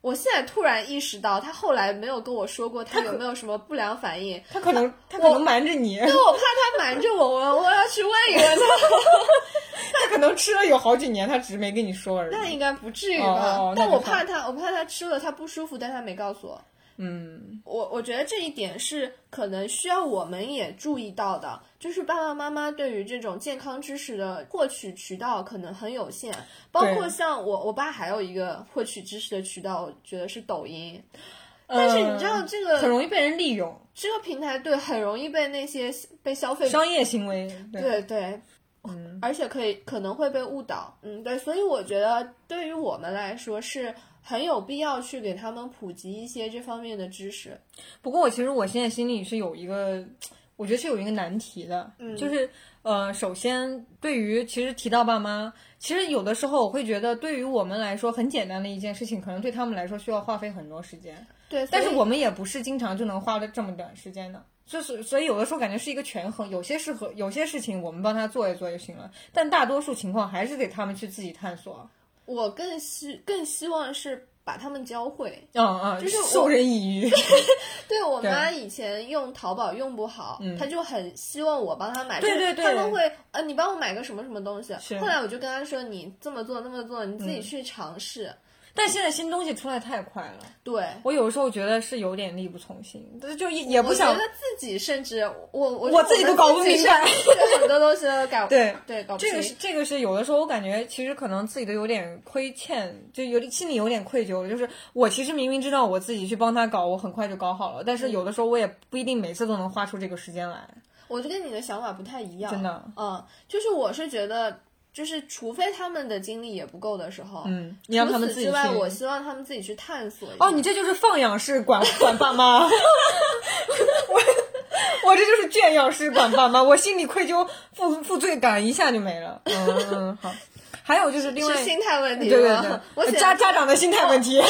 我现在突然意识到，他后来没有跟我说过他有没有什么不良反应，他可能他可能瞒着你，对我怕他瞒着我，我我要去问一问他。他可能吃了有好几年，他只是没跟你说而已。那应该不至于吧？哦哦那但我怕他，我怕他吃了他不舒服，但他没告诉我。嗯，我我觉得这一点是可能需要我们也注意到的，就是爸爸妈妈对于这种健康知识的获取渠道可能很有限，包括像我我爸还有一个获取知识的渠道，我觉得是抖音。但是你知道这个嗯很容易被人利用，这个平台对很容易被那些被消费商业行为。对，对对，嗯，而且可以可能会被误导，嗯，对，所以我觉得对于我们来说是很有必要去给他们普及一些这方面的知识。不过我其实我现在心里是有一个，我觉得是有一个难题的，嗯就是呃，首先对于其实提到爸妈，其实有的时候我会觉得，对于我们来说很简单的一件事情，可能对他们来说需要花费很多时间，对，但是我们也不是经常就能花的这么短时间的。就是，所以有的时候感觉是一个权衡，有些适合，有些事情我们帮他做一做就行了，但大多数情况还是得他们去自己探索。我更希更希望是把他们教会。嗯嗯，就是授人以渔。对我妈以前用淘宝用不好，嗯她就很希望我帮她买。对就是对对他们会呃，你帮我买个什么什么东西。后来我就跟她说，你这么做那么做，你自己嗯去尝试。但现在新东西出来太快了。对，我有时候觉得是有点力不从心，就就也也不想我觉得自己甚至我我我自己都搞不明白对很多东西都搞 对对搞不清这个是这个是有的时候我感觉其实可能自己都有点亏欠，就有点心里有点愧疚了。就是我其实明明知道我自己去帮他搞，我很快就搞好了，但是有的时候我也不一定每次都能花出这个时间来。我就跟你的想法不太一样，真的嗯，就是我是觉得，就是除非他们的精力也不够的时候，嗯，你让他们自己去。之外，我希望他们自己去探索一下。哦，你这就是放养式管管爸妈。我我这就是圈养式管爸妈，我心里愧疚、负负罪感一下就没了。嗯嗯，好。还有就是另外是心态问题对对对我家家长的心态问题，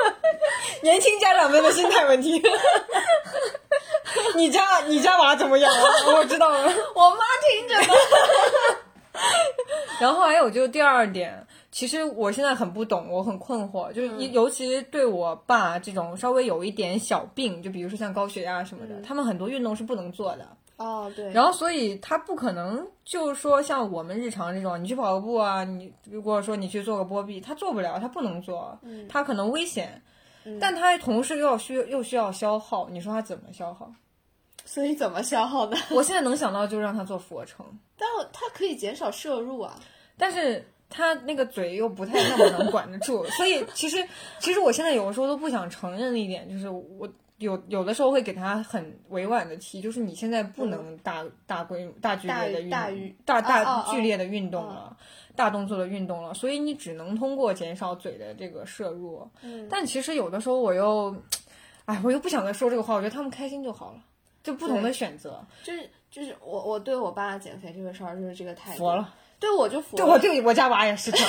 年轻家长们的心态问题。你家你家娃怎么样啊？我知道了。我妈听着呢。然后还有就是第二点，其实我现在很不懂，我很困惑，就是嗯。尤尤其对我爸这种稍微有一点小病，就比如说像高血压什么的，他们很多运动是不能做的。哦，对，然后，所以他不可能就是说像我们日常这种，你去跑个步啊，你如果说你去做个波臂，他做不了，他不能做，他可能危险，但他同时又要需又需要消耗，你说他怎么消耗？所以怎么消耗呢？我现在能想到就让他做俯卧撑，但他可以减少摄入啊。但是他那个嘴又不太那么能管得住，所以其实其实我现在有的时候都不想承认一点，就是我有有的时候会给他很委婉的提，就是你现在不能大、大规大剧烈的运大于大剧烈的运动了。大动作的运动了，所以你只能通过减少嘴的这个摄入。嗯但其实有的时候我又，哎，我又不想再说这个话，我觉得他们开心就好了，就不同的选择。就是就是我我对我爸减肥这个事儿就是这个态度。服了，对我就服了。对我对我家娃也是这样。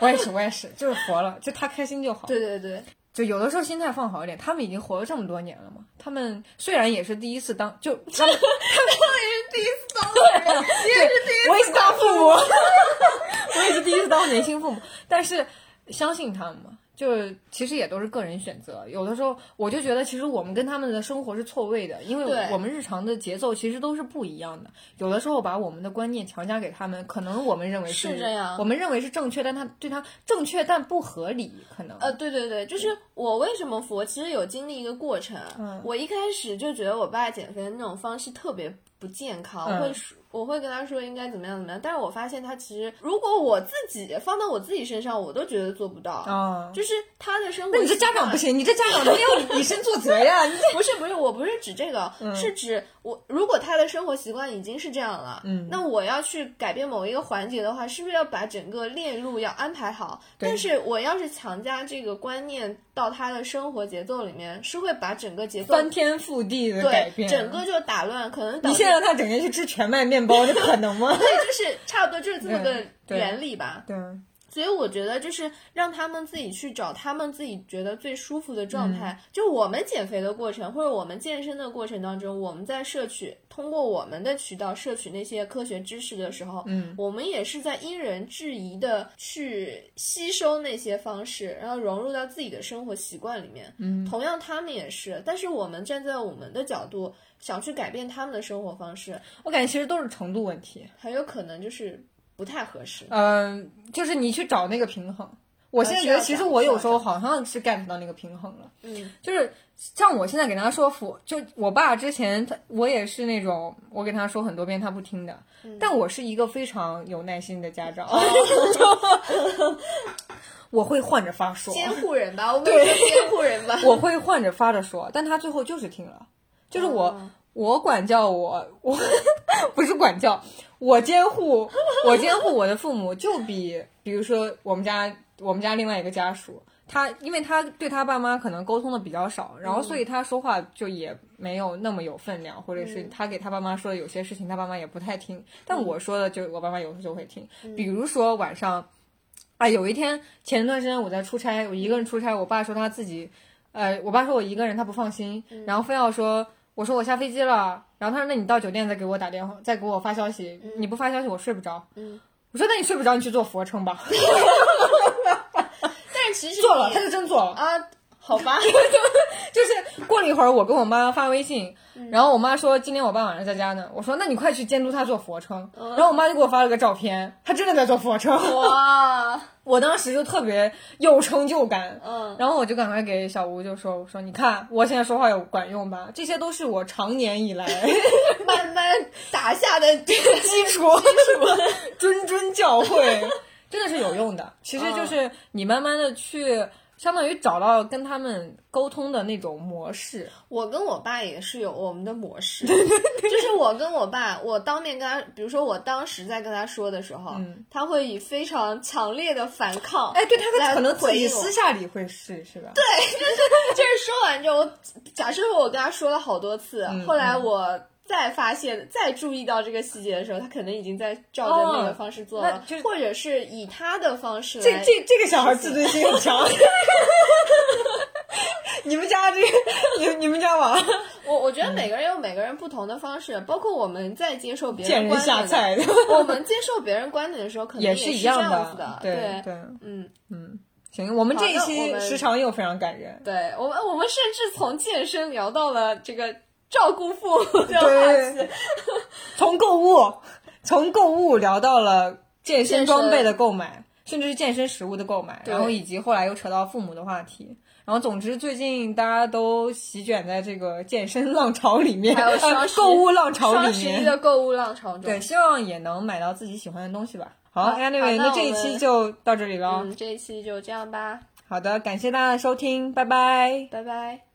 我也是，我也是，就是佛了，就他开心就好。对对对，就有的时候心态放好一点，他们已经活了这么多年了嘛。他们虽然也是第一次当，就 他们他们也是第一次当人，你也是第一次我也是当父母，我也是第一次当年轻父母，但是相信他们嘛，就是其实也都是个人选择。有的时候我就觉得，其实我们跟他们的生活是错位的，因为我们日常的节奏其实都是不一样的。有的时候把我们的观念强加给他们，可能我们认为是这样我们认为是正确，但他对他正确但不合理，可能。呃，对对对，就是我为什么佛，其实有经历一个过程。嗯我一开始就觉得我爸减肥的那种方式特别不健康，嗯会说我会跟他说应该怎么样怎么样，但是我发现他其实如果我自己放到我自己身上，我都觉得做不到。啊，就是他的生活，那你这家长不。行，你这家长没有以身作则呀！你这不是不是，我不是指这个，嗯是指我如果他的生活习惯已经是这样了，嗯那我要去改变某一个环节的话，是不是要把整个链路要安排好？但是我要是强加这个观念到他的生活节奏里面，是会把整个节奏翻天覆地的改对变，整个就打乱，可能你现在让他整天去吃全麦面包，这可能吗？对，就是差不多就是这么个原理吧。对，所以我觉得就是让他们自己去找他们自己觉得最舒服的状嗯态。就我们减肥的过程，或者我们健身的过程当中，我们在摄取通过我们的渠道摄取那些科学知识的时候，嗯，我们也是在因人制宜的去吸收那些方式，然后融入到自己的生活习惯里面。嗯，同样他们也是，但是我们站在我们的角度想去改变他们的生活方式，我感觉其实都是程度问题。很有可能就是不太合适。嗯、就是你去找那个平衡。我现在觉得，其实我有时候好像是 get 到那个平衡了。嗯。就是像我现在给他说服，就我爸之前他我也是那种，我给他说很多遍他不听的，但我是一个非常有耐心的家长，我会换着发说，监护人吧，我监护人吧。我会换着发着说，但他最后就是听了，就是我、哦我管教我我 不是管教，我监护我监护我的父母，就比比如说我们家我们家另外一个家属，他因为他对他爸妈可能沟通的比较少，然后所以他说话就也没有那么有分量，或者是他给他爸妈说的有些事情，他爸妈也不太听，但我说的就我爸妈有时候就会听，比如说晚上。啊，有一天前段时间我在出差，我一个人出差，我爸说他自己，呃，我爸说我一个人他不放心，然后非要说，我说我下飞机了，然后他说那你到酒店再给我打电话，再给我发消息，你不发消息我睡不着，嗯。我说那你睡不着你去做俯卧撑吧，但是其实做了，他就真做了，啊，好吧，就是过了一会儿我跟我妈发微信，然后我妈说今天我爸晚上在家呢，我说那你快去监督他做俯卧撑，然后我妈就给我发了个照片，他真的在做俯卧撑，哇，我当时就特别有成就感，嗯，然后我就赶快给小吴就说：“我说你看，我现在说话有管用吧？这些都是我常年以来 慢慢打下的这个基础。谆谆教诲，真的是有用的。其实就是你慢慢的去，相当于找到跟他们沟通的那种模式。我跟我爸也是有我们的模式，就是我跟我爸，我当面跟他，比如说我当时在跟他说的时候，他会以非常强烈的反抗，哎，对他来可能自己私下里会试，是吧？对，就是就是说完之后，我假设我跟他说了好多次，后来我再发现、再注意到这个细节的时候，他可能已经在照着那个方式做了，或者是以他的方式来。这这这个小孩自尊心很强。你们家这个，你你们家娃我我觉得每个人有每个人不同的方式，包括我们在接受别人人观点 我们接受别人观点的时候，可能也是一样的。对对，对。嗯，行，我们这一期时长又非常感人。对我们我们甚至从健身聊到了这个照顾父母的话对题。从购物，从购物聊到了健身装备的购买，甚至是健身食物的购买，然后以及后来又扯到父母的话题。然后，总之，最近大家都席卷在这个健身浪潮里面，还有双呃 购物浪潮里双十一面。的购物浪潮中，对，希望也能买到自己喜欢的东西吧。好好，Anyway，好那那这一期就到这里了。嗯，这一期就这样吧，好的，感谢大家的收听，拜拜。拜拜。